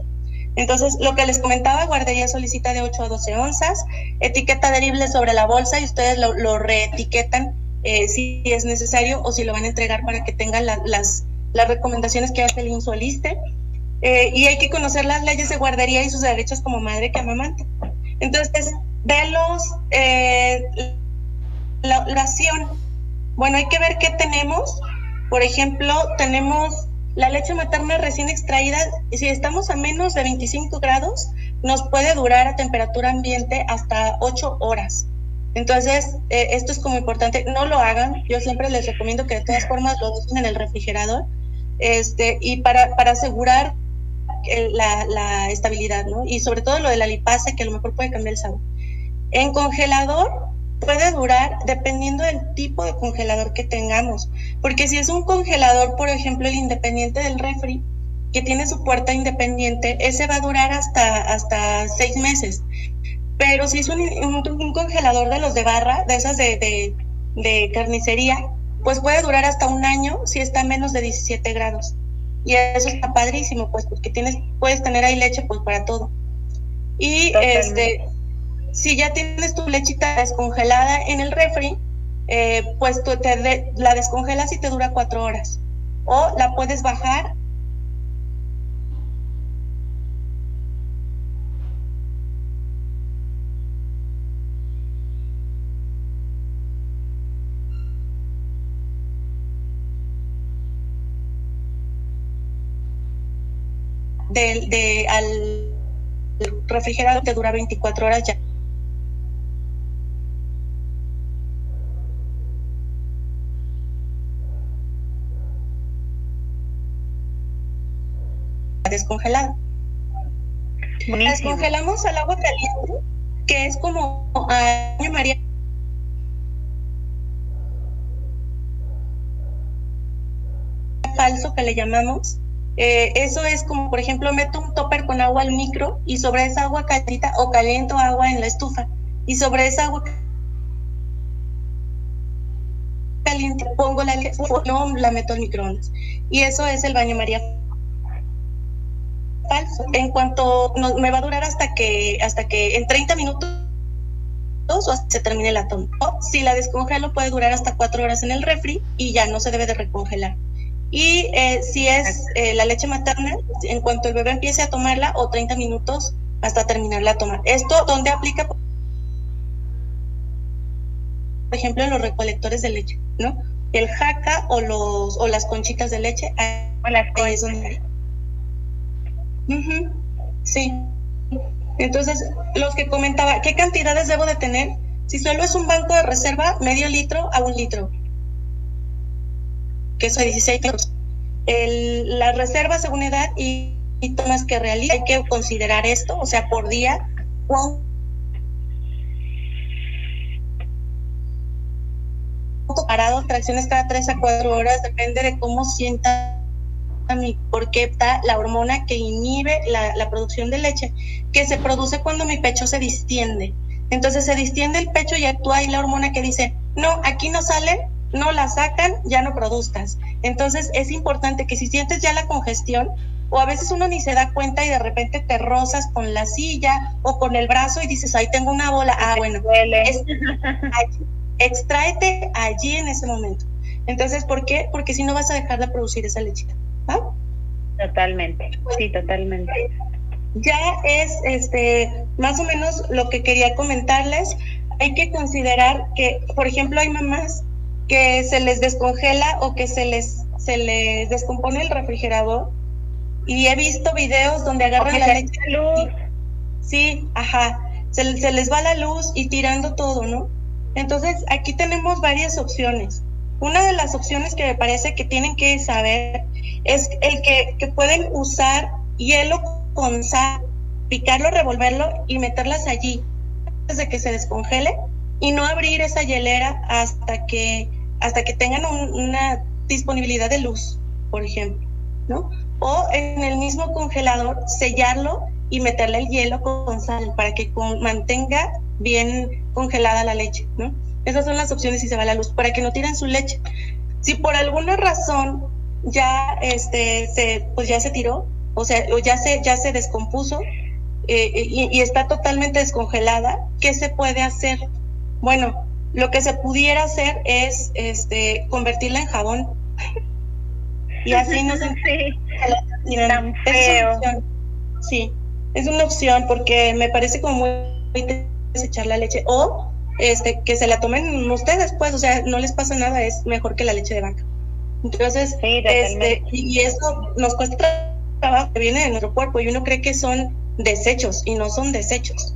Entonces, lo que les comentaba, guardería solicita de 8 a 12 onzas, etiqueta adherible sobre la bolsa y ustedes lo, reetiquetan eh, si es necesario o si lo van a entregar para que tengan las las recomendaciones que hace el INSUALISTE, eh, y hay que conocer las leyes de guardería y sus derechos como madre que amamanta. Entonces, de los, eh, la oración, bueno, hay que ver qué tenemos. Por ejemplo, tenemos la leche materna recién extraída, si estamos a menos de 25 grados, nos puede durar a temperatura ambiente hasta 8 horas. Entonces, eh, esto es como importante, no lo hagan. Yo siempre les recomiendo que de todas formas lo dejen en el refrigerador este, y para, para asegurar la, la, estabilidad, ¿no? Y sobre todo lo de la lipasa, que a lo mejor puede cambiar el sabor. En congelador puede durar dependiendo del tipo de congelador que tengamos, porque si es un congelador, por ejemplo, el independiente del refri, que tiene su puerta independiente, ese va a durar hasta, hasta seis meses. Pero si es un, un, congelador de los de barra, de esas de, de, carnicería, pues puede durar hasta un año si está a menos de 17 grados. Y eso está padrísimo, pues, porque tienes, puedes tener ahí leche pues para todo. Y este, si ya tienes tu lechita descongelada en el refri, eh, pues tú te la descongelas y te dura cuatro horas. O la puedes bajar de, de al refrigerador te dura 24 horas ya. Descongelada. La descongelamos al agua caliente, que es como a María. Falso que le llamamos, eh, eso es como, por ejemplo, meto un topper con agua al micro y sobre esa agua caliente o caliento agua en la estufa y sobre esa agua caliente pongo la no la meto al microondas. Y eso es el baño María falso. En cuanto me va a durar hasta que hasta que en 30 minutos o hasta se termine la toma. Si la descongelo puede durar hasta 4 horas en el refri y ya no se debe de recongelar. Y eh, si es eh, la leche materna, en cuanto el bebé empiece a tomarla o 30 minutos hasta terminarla a tomar. Esto donde aplica, por ejemplo, en los recolectores de leche, ¿no? El jaca o, los, o las conchitas de leche. O conchitas. Sí. Entonces, los que comentaba, ¿qué cantidades debo de tener? Si solo es un banco de reserva, medio litro a un litro que eso 16 kilos. El, la reserva según edad y, tomas que realiza, hay que considerar esto, o sea, por día, parado, tracciones cada 3 a 4 horas, depende de cómo sienta mi, porque está la hormona que inhibe la, la, producción de leche, que se produce cuando mi pecho se distiende. Entonces se distiende el pecho y actúa ahí la hormona que dice, no, aquí no sale, no la sacan, ya no produzcas. Entonces es importante que si sientes ya la congestión, o a veces uno ni se da cuenta y de repente te rozas con la silla o con el brazo y dices, ahí tengo una bola. Ah, bueno, es, extráete allí en ese momento. Entonces, ¿por qué? Porque si no vas a dejar de producir esa lechita. Totalmente, sí, totalmente. Ya es este más o menos lo que quería comentarles. Hay que considerar que, por ejemplo, hay mamás que se les descongela o que se les se les descompone el refrigerador y he visto videos donde agarran la leche. Luz. Sí, ajá. Se, se les va la luz y tirando todo, ¿no? Entonces, aquí tenemos varias opciones. Una de las opciones que me parece que tienen que saber es el que, pueden usar hielo con sal, picarlo, revolverlo y meterlas allí antes de que se descongele y no abrir esa hielera hasta que hasta que tengan una disponibilidad de luz, por ejemplo, ¿no? O en el mismo congelador sellarlo y meterle el hielo con sal para que mantenga bien congelada la leche, ¿no? Esas son las opciones si se va la luz, para que no tiren su leche. Si por alguna razón ya este se pues ya se tiró, o sea, o ya se ya se descompuso eh, y, y, está totalmente descongelada, ¿qué se puede hacer? Bueno, lo que se pudiera hacer es este convertirla en jabón. y así no se sí, tan feo. Sí, es una opción porque me parece como muy desechar la leche o este que se la tomen ustedes pues, o sea, no les pasa nada, es mejor que la leche de vaca. Entonces, este, y, eso nos cuesta trabajo que viene de nuestro cuerpo y uno cree que son desechos y no son desechos.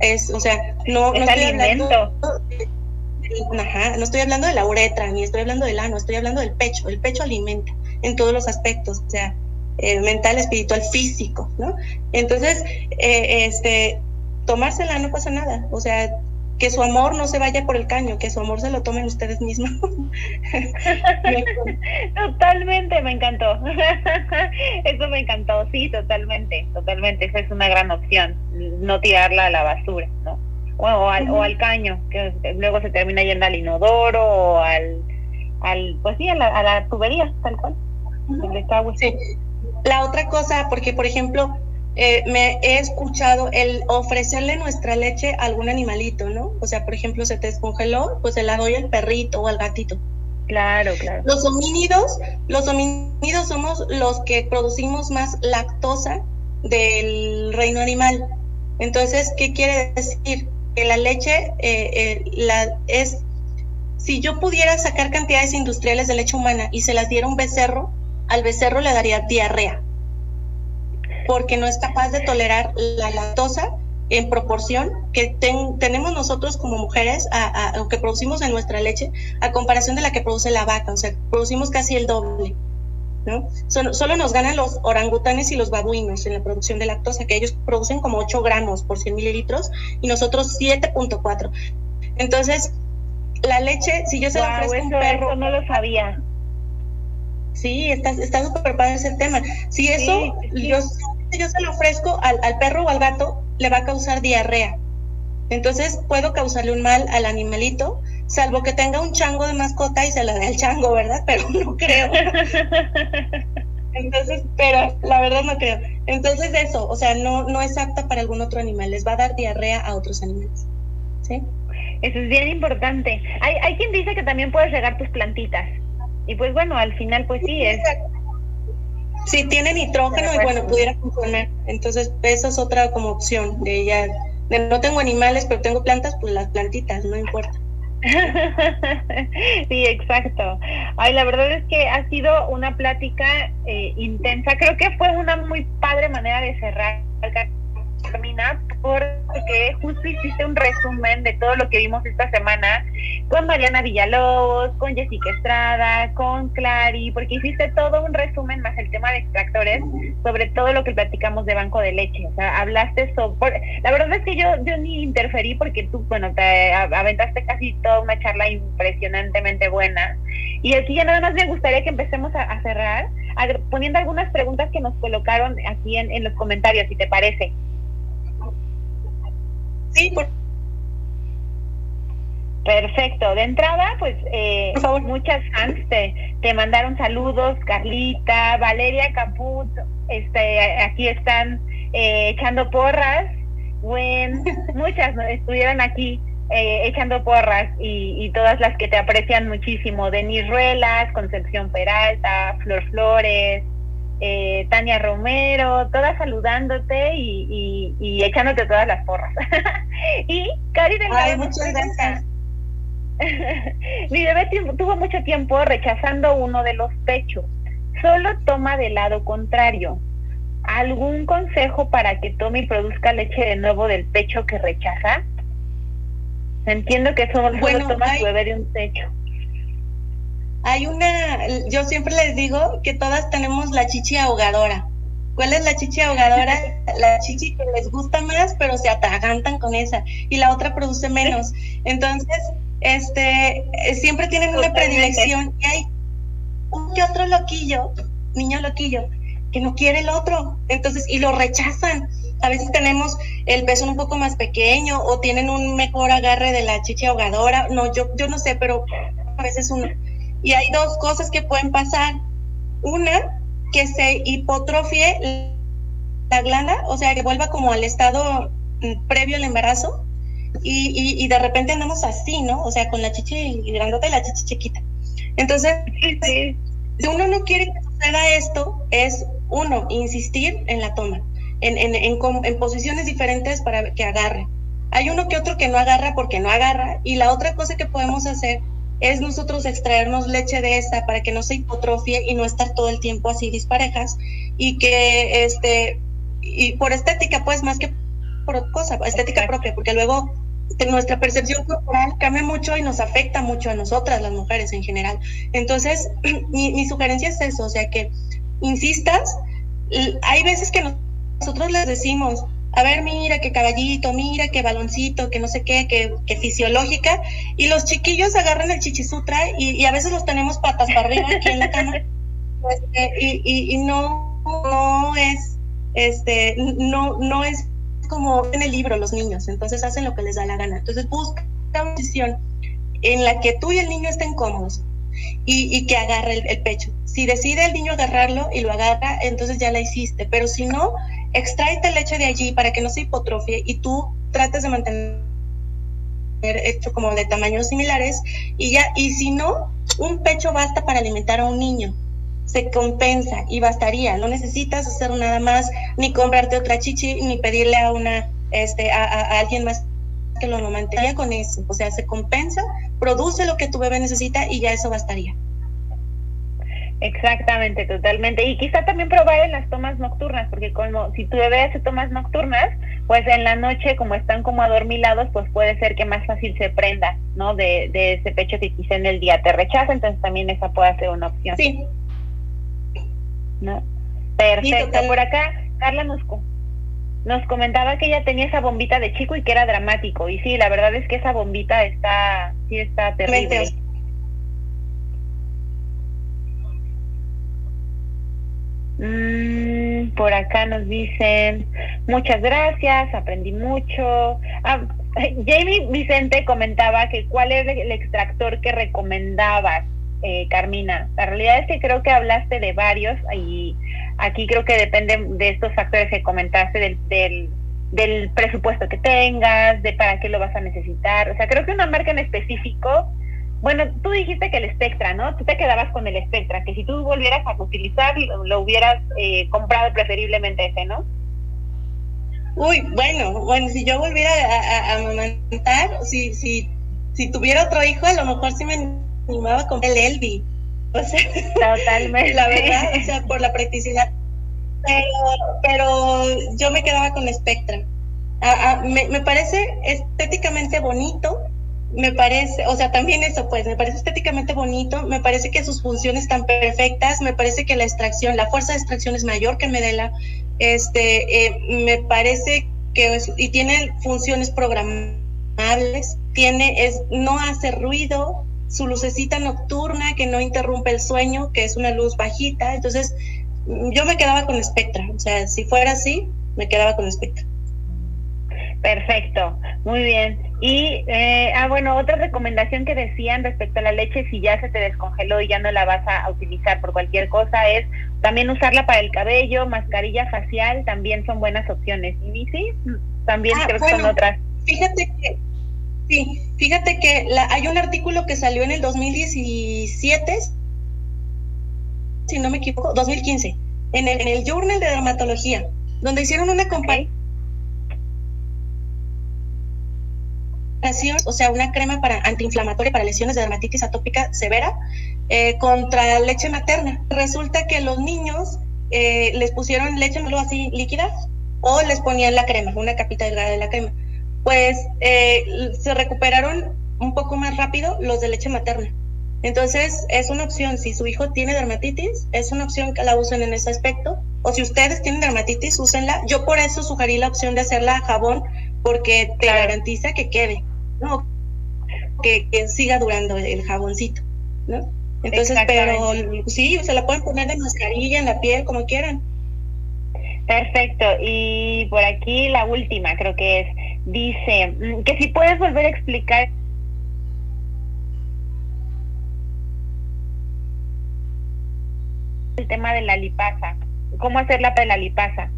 Es, o sea, no, es no alimento. Ajá, no estoy hablando de la uretra, ni estoy hablando del ano, estoy hablando del pecho. El pecho alimenta en todos los aspectos, o sea, eh, mental, espiritual, físico, ¿no? Entonces, eh, este, tomársela no pasa nada, o sea, que su amor no se vaya por el caño, que su amor se lo tomen ustedes mismos. totalmente, me encantó. Eso me encantó, sí, totalmente, totalmente. Esa es una gran opción, no tirarla a la basura, ¿no? O, al, o al caño, que luego se termina yendo al inodoro o al, al pues sí, a la, a la tubería, tal cual. Sí. La otra cosa, porque por ejemplo, eh, me he escuchado el ofrecerle nuestra leche a algún animalito, ¿no? O sea, por ejemplo, se te descongeló, pues se la doy al perrito o al gatito. Claro, claro. Los homínidos, los homínidos somos los que producimos más lactosa del reino animal. Entonces, ¿qué quiere decir? Que la leche eh, eh, la, es, si yo pudiera sacar cantidades industriales de leche humana y se las diera un becerro, al becerro le daría diarrea porque no es capaz de tolerar la lactosa en proporción que tenemos nosotros como mujeres, a, que producimos en nuestra leche, a comparación de la que produce la vaca, o sea, producimos casi el doble. ¿no? Solo, nos ganan los orangutanes y los babuinos en la producción de lactosa, que ellos producen como 8 gramos por 100 mililitros y nosotros 7.4. Entonces, la leche, si yo se la ofrezco a un perro... no lo sabía. Sí, está súper padre ese tema. Si eso, yo yo se lo ofrezco al, perro o al gato, le va a causar diarrea. Entonces puedo causarle un mal al animalito, salvo que tenga un chango de mascota y se la dé al chango, ¿verdad? Pero no creo. Entonces, pero la verdad no creo. Entonces eso, o sea, no, no es apta para algún otro animal, les va a dar diarrea a otros animales. ¿Sí? Eso es bien importante. Hay, hay quien dice que también puedes regar tus plantitas. Y pues bueno, al final pues sí, es, Sí, tiene nitrógeno y bueno, pudiera funcionar. Entonces, esa es otra como opción de ella. De no tengo animales, pero tengo plantas, pues las plantitas, no importa. sí, exacto. Ay, la verdad es que ha sido una plática eh, intensa. Creo que fue una muy padre manera de cerrar terminar porque justo hiciste un resumen de todo lo que vimos esta semana con Mariana Villalobos, con Jessica Estrada, con Clary, porque hiciste todo un resumen más el tema de extractores sobre todo lo que platicamos de banco de leche. O sea, hablaste sobre... La verdad es que yo, yo ni interferí porque tú, bueno, te aventaste casi toda una charla impresionantemente buena. Y aquí ya nada más me gustaría que empecemos a, cerrar poniendo algunas preguntas que nos colocaron aquí en, en los comentarios, si te parece. Sí, Perfecto. De entrada, pues eh, muchas fans te, te, mandaron saludos, Carlita, Valeria Caput, este, aquí están eh, echando porras. Buen, muchas estuvieron aquí eh, echando porras y, y, todas las que te aprecian muchísimo. Denis Ruelas, Concepción Peralta, Flor Flores, eh, Tania Romero, todas saludándote y, y, echándote todas las porras. y Cari. Ay, muchas gracias. Mi bebé tuvo mucho tiempo rechazando uno de los pechos. Solo toma del lado contrario. ¿Algún consejo para que tome y produzca leche de nuevo del pecho que rechaza? Entiendo que solo, bueno, toma su bebé de un pecho. Hay una, yo siempre les digo que todas tenemos la chichi ahogadora. ¿Cuál es la chichi ahogadora? la chichi que les gusta más, pero se atragantan con esa. Y la otra produce menos. Entonces, este, eh, siempre tienen una predilección y hay un que otro loquillo, niño loquillo, que no quiere el otro, entonces, y lo rechazan. A veces tenemos el peso un poco más pequeño o tienen un mejor agarre de la chicha ahogadora, no, yo, yo no sé, pero a veces uno. Y hay dos cosas que pueden pasar. Una, que se hipotrofie la glanda, o sea, que vuelva como al estado mm, previo al embarazo, y, y, de repente andamos así, ¿no? O sea, con la chichi grandota y la chichi chiquita. Entonces, si uno no quiere que suceda esto, es uno, insistir en la toma, en, en, en, en posiciones diferentes para que agarre. Hay uno que otro que no agarra porque no agarra, y la otra cosa que podemos hacer es nosotros extraernos leche de esa para que no se hipotrofie y no estar todo el tiempo así disparejas y que este y por estética pues más que por cosa, estética propia, porque luego nuestra percepción corporal cambia mucho y nos afecta mucho a nosotras, las mujeres en general. Entonces, mi, sugerencia es eso, o sea, que insistas, hay veces que nosotros les decimos, a ver, mira qué caballito, mira qué baloncito, que no sé qué, que, fisiológica, y los chiquillos agarran el chichisutra y, y a veces los tenemos patas para arriba aquí en la cama, este, y, y, no, no es, este, no, no es como en el libro los niños, entonces hacen lo que les da la gana. Entonces busca una posición en la que tú y el niño estén cómodos y, que agarre el, pecho. Si decide el niño agarrarlo y lo agarra, entonces ya la hiciste, pero si no, extráete leche de allí para que no se hipotrofie y tú trates de mantener hecho como de tamaños similares y ya, y si no, un pecho basta para alimentar a un niño se compensa y bastaría. No necesitas hacer nada más, ni comprarte otra chichi, ni pedirle a una, este, a, alguien más que lo mantenga con eso. O sea, se compensa, produce lo que tu bebé necesita y ya eso bastaría. Exactamente, totalmente. Y quizá también probar en las tomas nocturnas, porque como si tu bebé hace tomas nocturnas, pues en la noche, como están como adormilados, pues puede ser que más fácil se prenda, ¿no? De, de ese pecho que quizá en el día te rechaza, entonces también esa puede ser una opción. Sí, ¿no? Perfecto. Por acá, Carla nos, nos comentaba que ella tenía esa bombita de chico y que era dramático. Y sí, la verdad es que esa bombita está, sí está terrible. Mm, por acá nos dicen, muchas gracias, aprendí mucho. Ah, Jamie Vicente comentaba que cuál es el extractor que recomendabas eh, Carmina. La realidad es que creo que hablaste de varios y aquí creo que depende de estos factores que comentaste del, del, del, presupuesto que tengas, de para qué lo vas a necesitar. O sea, creo que una marca en específico, bueno, tú dijiste que el Spectra, ¿no? Tú te quedabas con el Spectra, que si tú volvieras a utilizar, lo, hubieras eh, comprado preferiblemente ese, ¿no? Uy, bueno, bueno, si yo volviera a, a, si, si, si tuviera otro hijo, a lo mejor sí me animaba con el Elvi. O sea, totalmente. La verdad, o sea, por la practicidad. Pero, yo me quedaba con Spectra. Ah, me, me parece estéticamente bonito, me parece, o sea, también eso, pues, me parece estéticamente bonito, me parece que sus funciones están perfectas, me parece que la extracción, la fuerza de extracción es mayor que Medela, este, eh, me parece que, y tiene funciones programables, tiene, es, no hace ruido, su lucecita nocturna que no interrumpe el sueño, que es una luz bajita. Entonces, yo me quedaba con Spectra. O sea, si fuera así, me quedaba con Spectra. Perfecto, muy bien. Y, eh, ah, bueno, otra recomendación que decían respecto a la leche, si ya se te descongeló y ya no la vas a, utilizar por cualquier cosa, es también usarla para el cabello, mascarilla facial, también son buenas opciones. Y sí, también ah, creo que son otras. Fíjate que Sí, fíjate que hay un artículo que salió en el 2017, si no me equivoco, 2015, en el, en el Journal de Dermatología, donde hicieron una comparación. O sea, una crema para antiinflamatoria para lesiones de dermatitis atópica severa eh, contra leche materna. Resulta que los niños eh, les pusieron leche no así líquida o les ponían la crema, una capita delgada de la crema. Pues eh, se recuperaron un poco más rápido los de leche materna. Entonces, es una opción. Si su hijo tiene dermatitis, es una opción que la usen en ese aspecto. O si ustedes tienen dermatitis, úsenla. Yo por eso sugerí la opción de hacerla a jabón, porque te garantiza que quede, ¿no? Que, siga durando el jaboncito, ¿no? Entonces, pero sí, se la pueden poner de mascarilla en la piel, como quieran. Perfecto. Y por aquí la última, creo que es, dice, mm, que si puedes volver a explicar el tema de la lipasa. ¿Cómo hacer la la lipasa?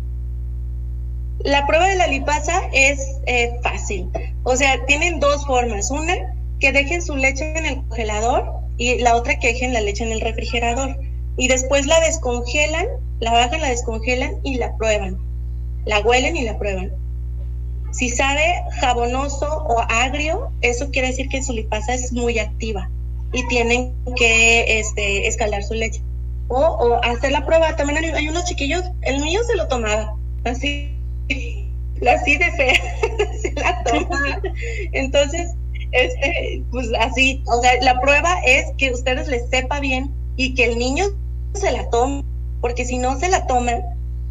La prueba de la lipasa es eh, fácil. O sea, tienen dos formas. Una, que dejen su leche en el congelador y la otra que dejen la leche en el refrigerador. Y después la descongelan, la bajan, la descongelan y la prueban. La huelen y la prueban. Si sabe jabonoso o agrio, eso quiere decir que su lipasa es muy activa y tienen que este, escalar su leche o, hacer la prueba. También hay, unos chiquillos, el mío se lo tomaba, así, así de fea, se la toma. Entonces, este, pues así, o sea, la prueba es que ustedes les sepa bien y que el niño se la tome, porque si no se la toman,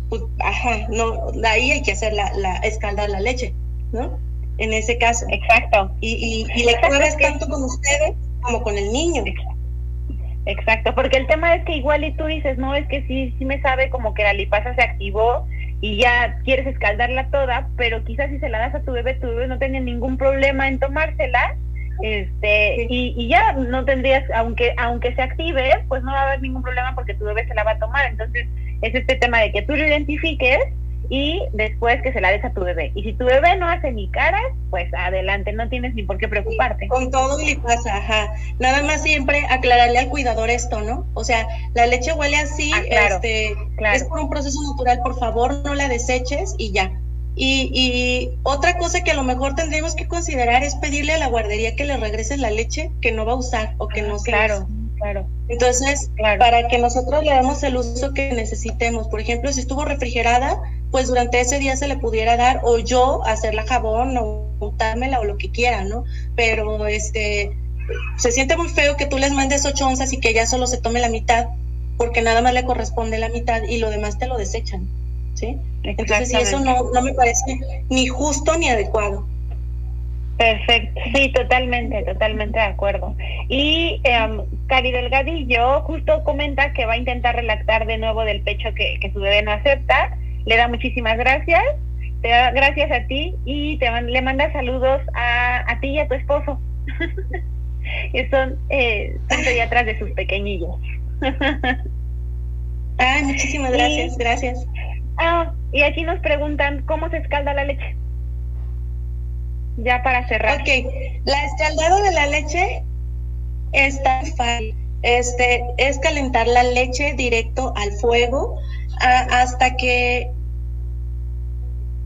pues, ajá, no, ahí hay que hacer la, la escaldar la leche, ¿no? En ese caso. Exacto. Y, y, y la prueba es tanto con ustedes como con el niño. Exacto, porque el tema es que igual y tú dices, no, es que sí, sí me sabe como que la lipasa se activó y ya quieres escaldarla toda, pero quizás si se la das a tu bebé, tu bebé no tenga ningún problema en tomársela, este, y, y, ya no tendrías, aunque, aunque se active, pues no va a haber ningún problema porque tu bebé se la va a tomar. Entonces, es este tema de que tú lo identifiques y después que se la des a tu bebé. Y si tu bebé no hace ni caras, pues adelante, no tienes ni por qué preocuparte. con todo le pasa, ajá. Nada más siempre aclararle al cuidador esto, ¿no? O sea, la leche huele así, ah, este, es por un proceso natural, por favor no la deseches y ya. Y, y, otra cosa que a lo mejor tendríamos que considerar es pedirle a la guardería que le regrese la leche que no va a usar o que ah, no se Claro, claro. Entonces, para que nosotros le demos el uso que necesitemos. Por ejemplo, si estuvo refrigerada, pues durante ese día se le pudiera dar o yo hacerla jabón o untármela o lo que quiera, ¿no? Pero este se siente muy feo que tú les mandes ocho onzas y que ella solo se tome la mitad porque nada más le corresponde la mitad y lo demás te lo desechan, ¿sí? Entonces, sí, eso no, no me parece ni justo ni adecuado. Perfecto, sí, totalmente, totalmente de acuerdo. Y eh, Cari Delgadillo justo comenta que va a intentar relactar de nuevo del pecho que, que su bebé no acepta le da muchísimas gracias, te da gracias a ti y te le manda saludos a, a ti y a tu esposo, que son, eh, atrás de sus pequeñillos. Ay, muchísimas gracias, gracias. Ah, y aquí nos preguntan cómo se escalda la leche. Ya para cerrar. Ok, la escaldado de la leche está fácil. Este, es calentar la leche directo al fuego hasta que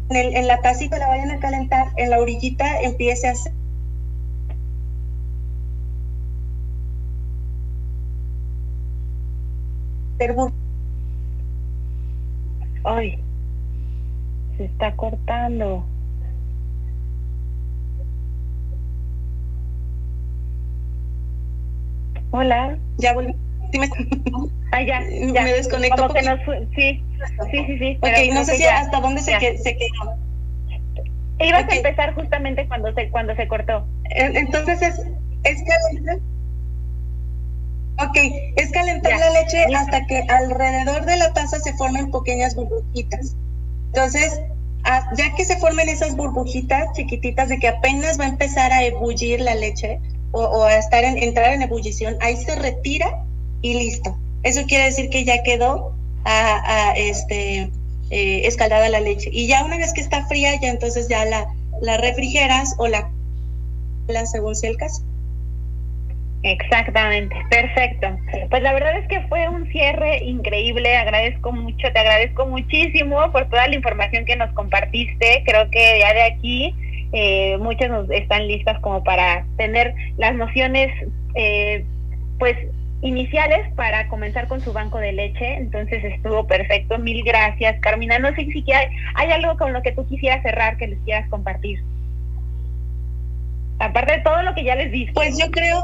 en, la tacita la vayan a calentar, en la orillita empiece a hacer Ay, se está cortando. Hola. Ya volví. Ah, ya, Me desconecto. sí, sí, sí, sí. Ok, no sé si hasta dónde se, se quedó. Ibas a empezar justamente cuando se, cuando se cortó. Entonces es, es calentar. Ok, es calentar la leche hasta que alrededor de la taza se formen pequeñas burbujitas. Entonces, ya que se formen esas burbujitas chiquititas de que apenas va a empezar a ebullir la leche o, a estar en, entrar en ebullición, ahí se retira y listo. Eso quiere decir que ya quedó a, este, eh, escaldada la leche. Y ya una vez que está fría, ya entonces ya la, la refrigeras o la, la según sea el caso. Exactamente, perfecto. Pues la verdad es que fue un cierre increíble, agradezco mucho, te agradezco muchísimo por toda la información que nos compartiste, creo que ya de aquí eh, muchas nos están listas como para tener las nociones eh, pues iniciales para comenzar con su banco de leche, entonces estuvo perfecto, mil gracias Carmina, no sé si hay, hay algo con lo que tú quisieras cerrar que les quieras compartir. Aparte de todo lo que ya les dije. Pues yo creo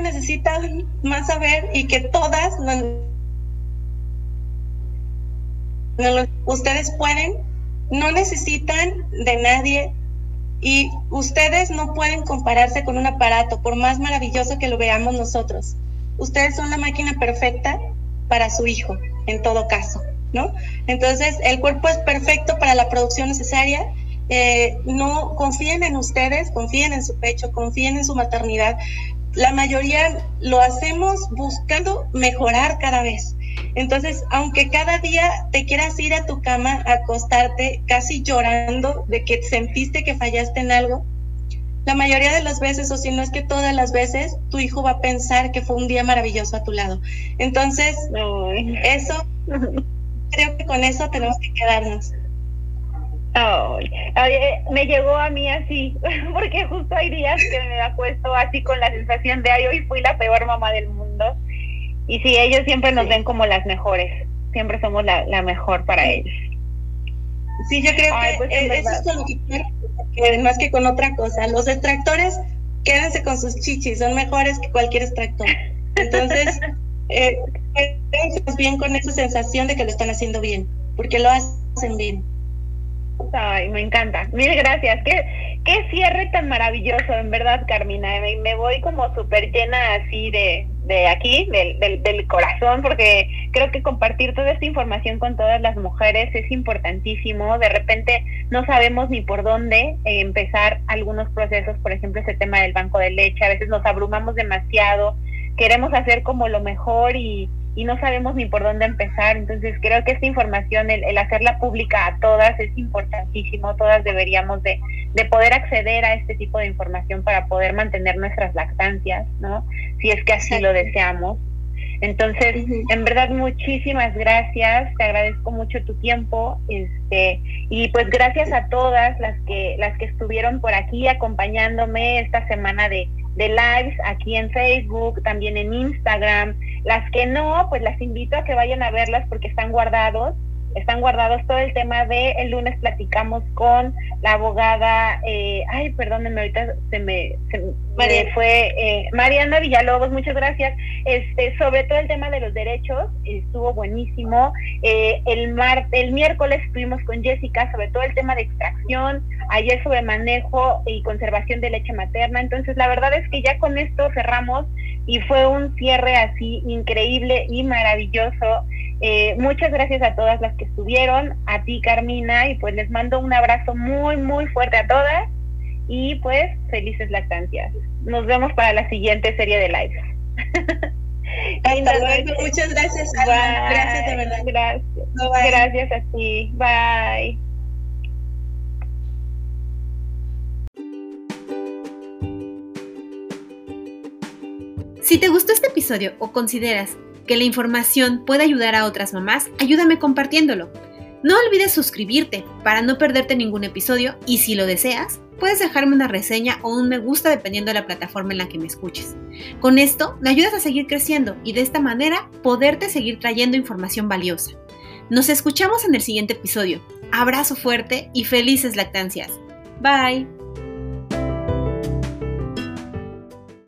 necesitan más saber y que todas ustedes pueden, no necesitan de nadie y ustedes no pueden compararse con un aparato, por más maravilloso que lo veamos nosotros. Ustedes son la máquina perfecta para su hijo, en todo caso, ¿no? Entonces, el cuerpo es perfecto para la producción necesaria. Eh, no confíen en ustedes, confíen en su pecho, confíen en su maternidad la mayoría lo hacemos buscando mejorar cada vez. Entonces, aunque cada día te quieras ir a tu cama a acostarte casi llorando de que sentiste que fallaste en algo, la mayoría de las veces, o si no es que todas las veces, tu hijo va a pensar que fue un día maravilloso a tu lado. Entonces, eso, creo que con eso tenemos que quedarnos. Ay, me llegó a mí así, porque justo hay días que me acuesto así con la sensación de, ay, hoy fui la peor mamá del mundo. Y sí, ellos siempre nos ven como las mejores, siempre somos la, mejor para ellos. Sí, yo creo que pues, eso es lo que quiero, más que con otra cosa. Los extractores, quédense con sus chichis, son mejores que cualquier extractor. Entonces, eh, bien con esa sensación de que lo están haciendo bien, porque lo hacen bien. Ay, me encanta. Mil gracias. Qué, qué cierre tan maravilloso, en verdad, Carmina. Me, voy como súper llena así de, de aquí, del, del, del, corazón, porque creo que compartir toda esta información con todas las mujeres es importantísimo. De repente no sabemos ni por dónde empezar algunos procesos, por ejemplo, ese tema del banco de leche. A veces nos abrumamos demasiado, queremos hacer como lo mejor y y no sabemos ni por dónde empezar. Entonces creo que esta información, el, hacerla pública a todas es importantísimo. Todas deberíamos de, de, poder acceder a este tipo de información para poder mantener nuestras lactancias, ¿no? Si es que así lo deseamos. Entonces, en verdad, muchísimas gracias. Te agradezco mucho tu tiempo. Este, y pues gracias a todas las que, las que estuvieron por aquí acompañándome esta semana de, de lives aquí en Facebook, también en Instagram. Las que no, pues las invito a que vayan a verlas porque están guardados. Están guardados todo el tema de el lunes platicamos con la abogada, eh, ay, perdónenme, ahorita se me, fue eh, Mariana Villalobos, muchas gracias, este, sobre todo el tema de los derechos, estuvo buenísimo, eh, el, mar, el miércoles estuvimos con Jessica sobre todo el tema de extracción, ayer sobre manejo y conservación de leche materna, entonces la verdad es que ya con esto cerramos y fue un cierre así increíble y maravilloso. Eh, muchas gracias a todas las que estuvieron, a ti Carmina, y pues les mando un abrazo muy, muy fuerte a todas y pues felices lactancias. Nos vemos para la siguiente serie de lives. Muchas gracias. Gracias de verdad. Gracias. Gracias a ti. Bye. Si te gustó este episodio o consideras que la información puede ayudar a otras mamás, ayúdame compartiéndolo. No olvides suscribirte para no perderte ningún episodio y si lo deseas, puedes dejarme una reseña o un me gusta dependiendo de la plataforma en la que me escuches. Con esto me ayudas a seguir creciendo y de esta manera poderte seguir trayendo información valiosa. Nos escuchamos en el siguiente episodio. Abrazo fuerte y felices lactancias. Bye.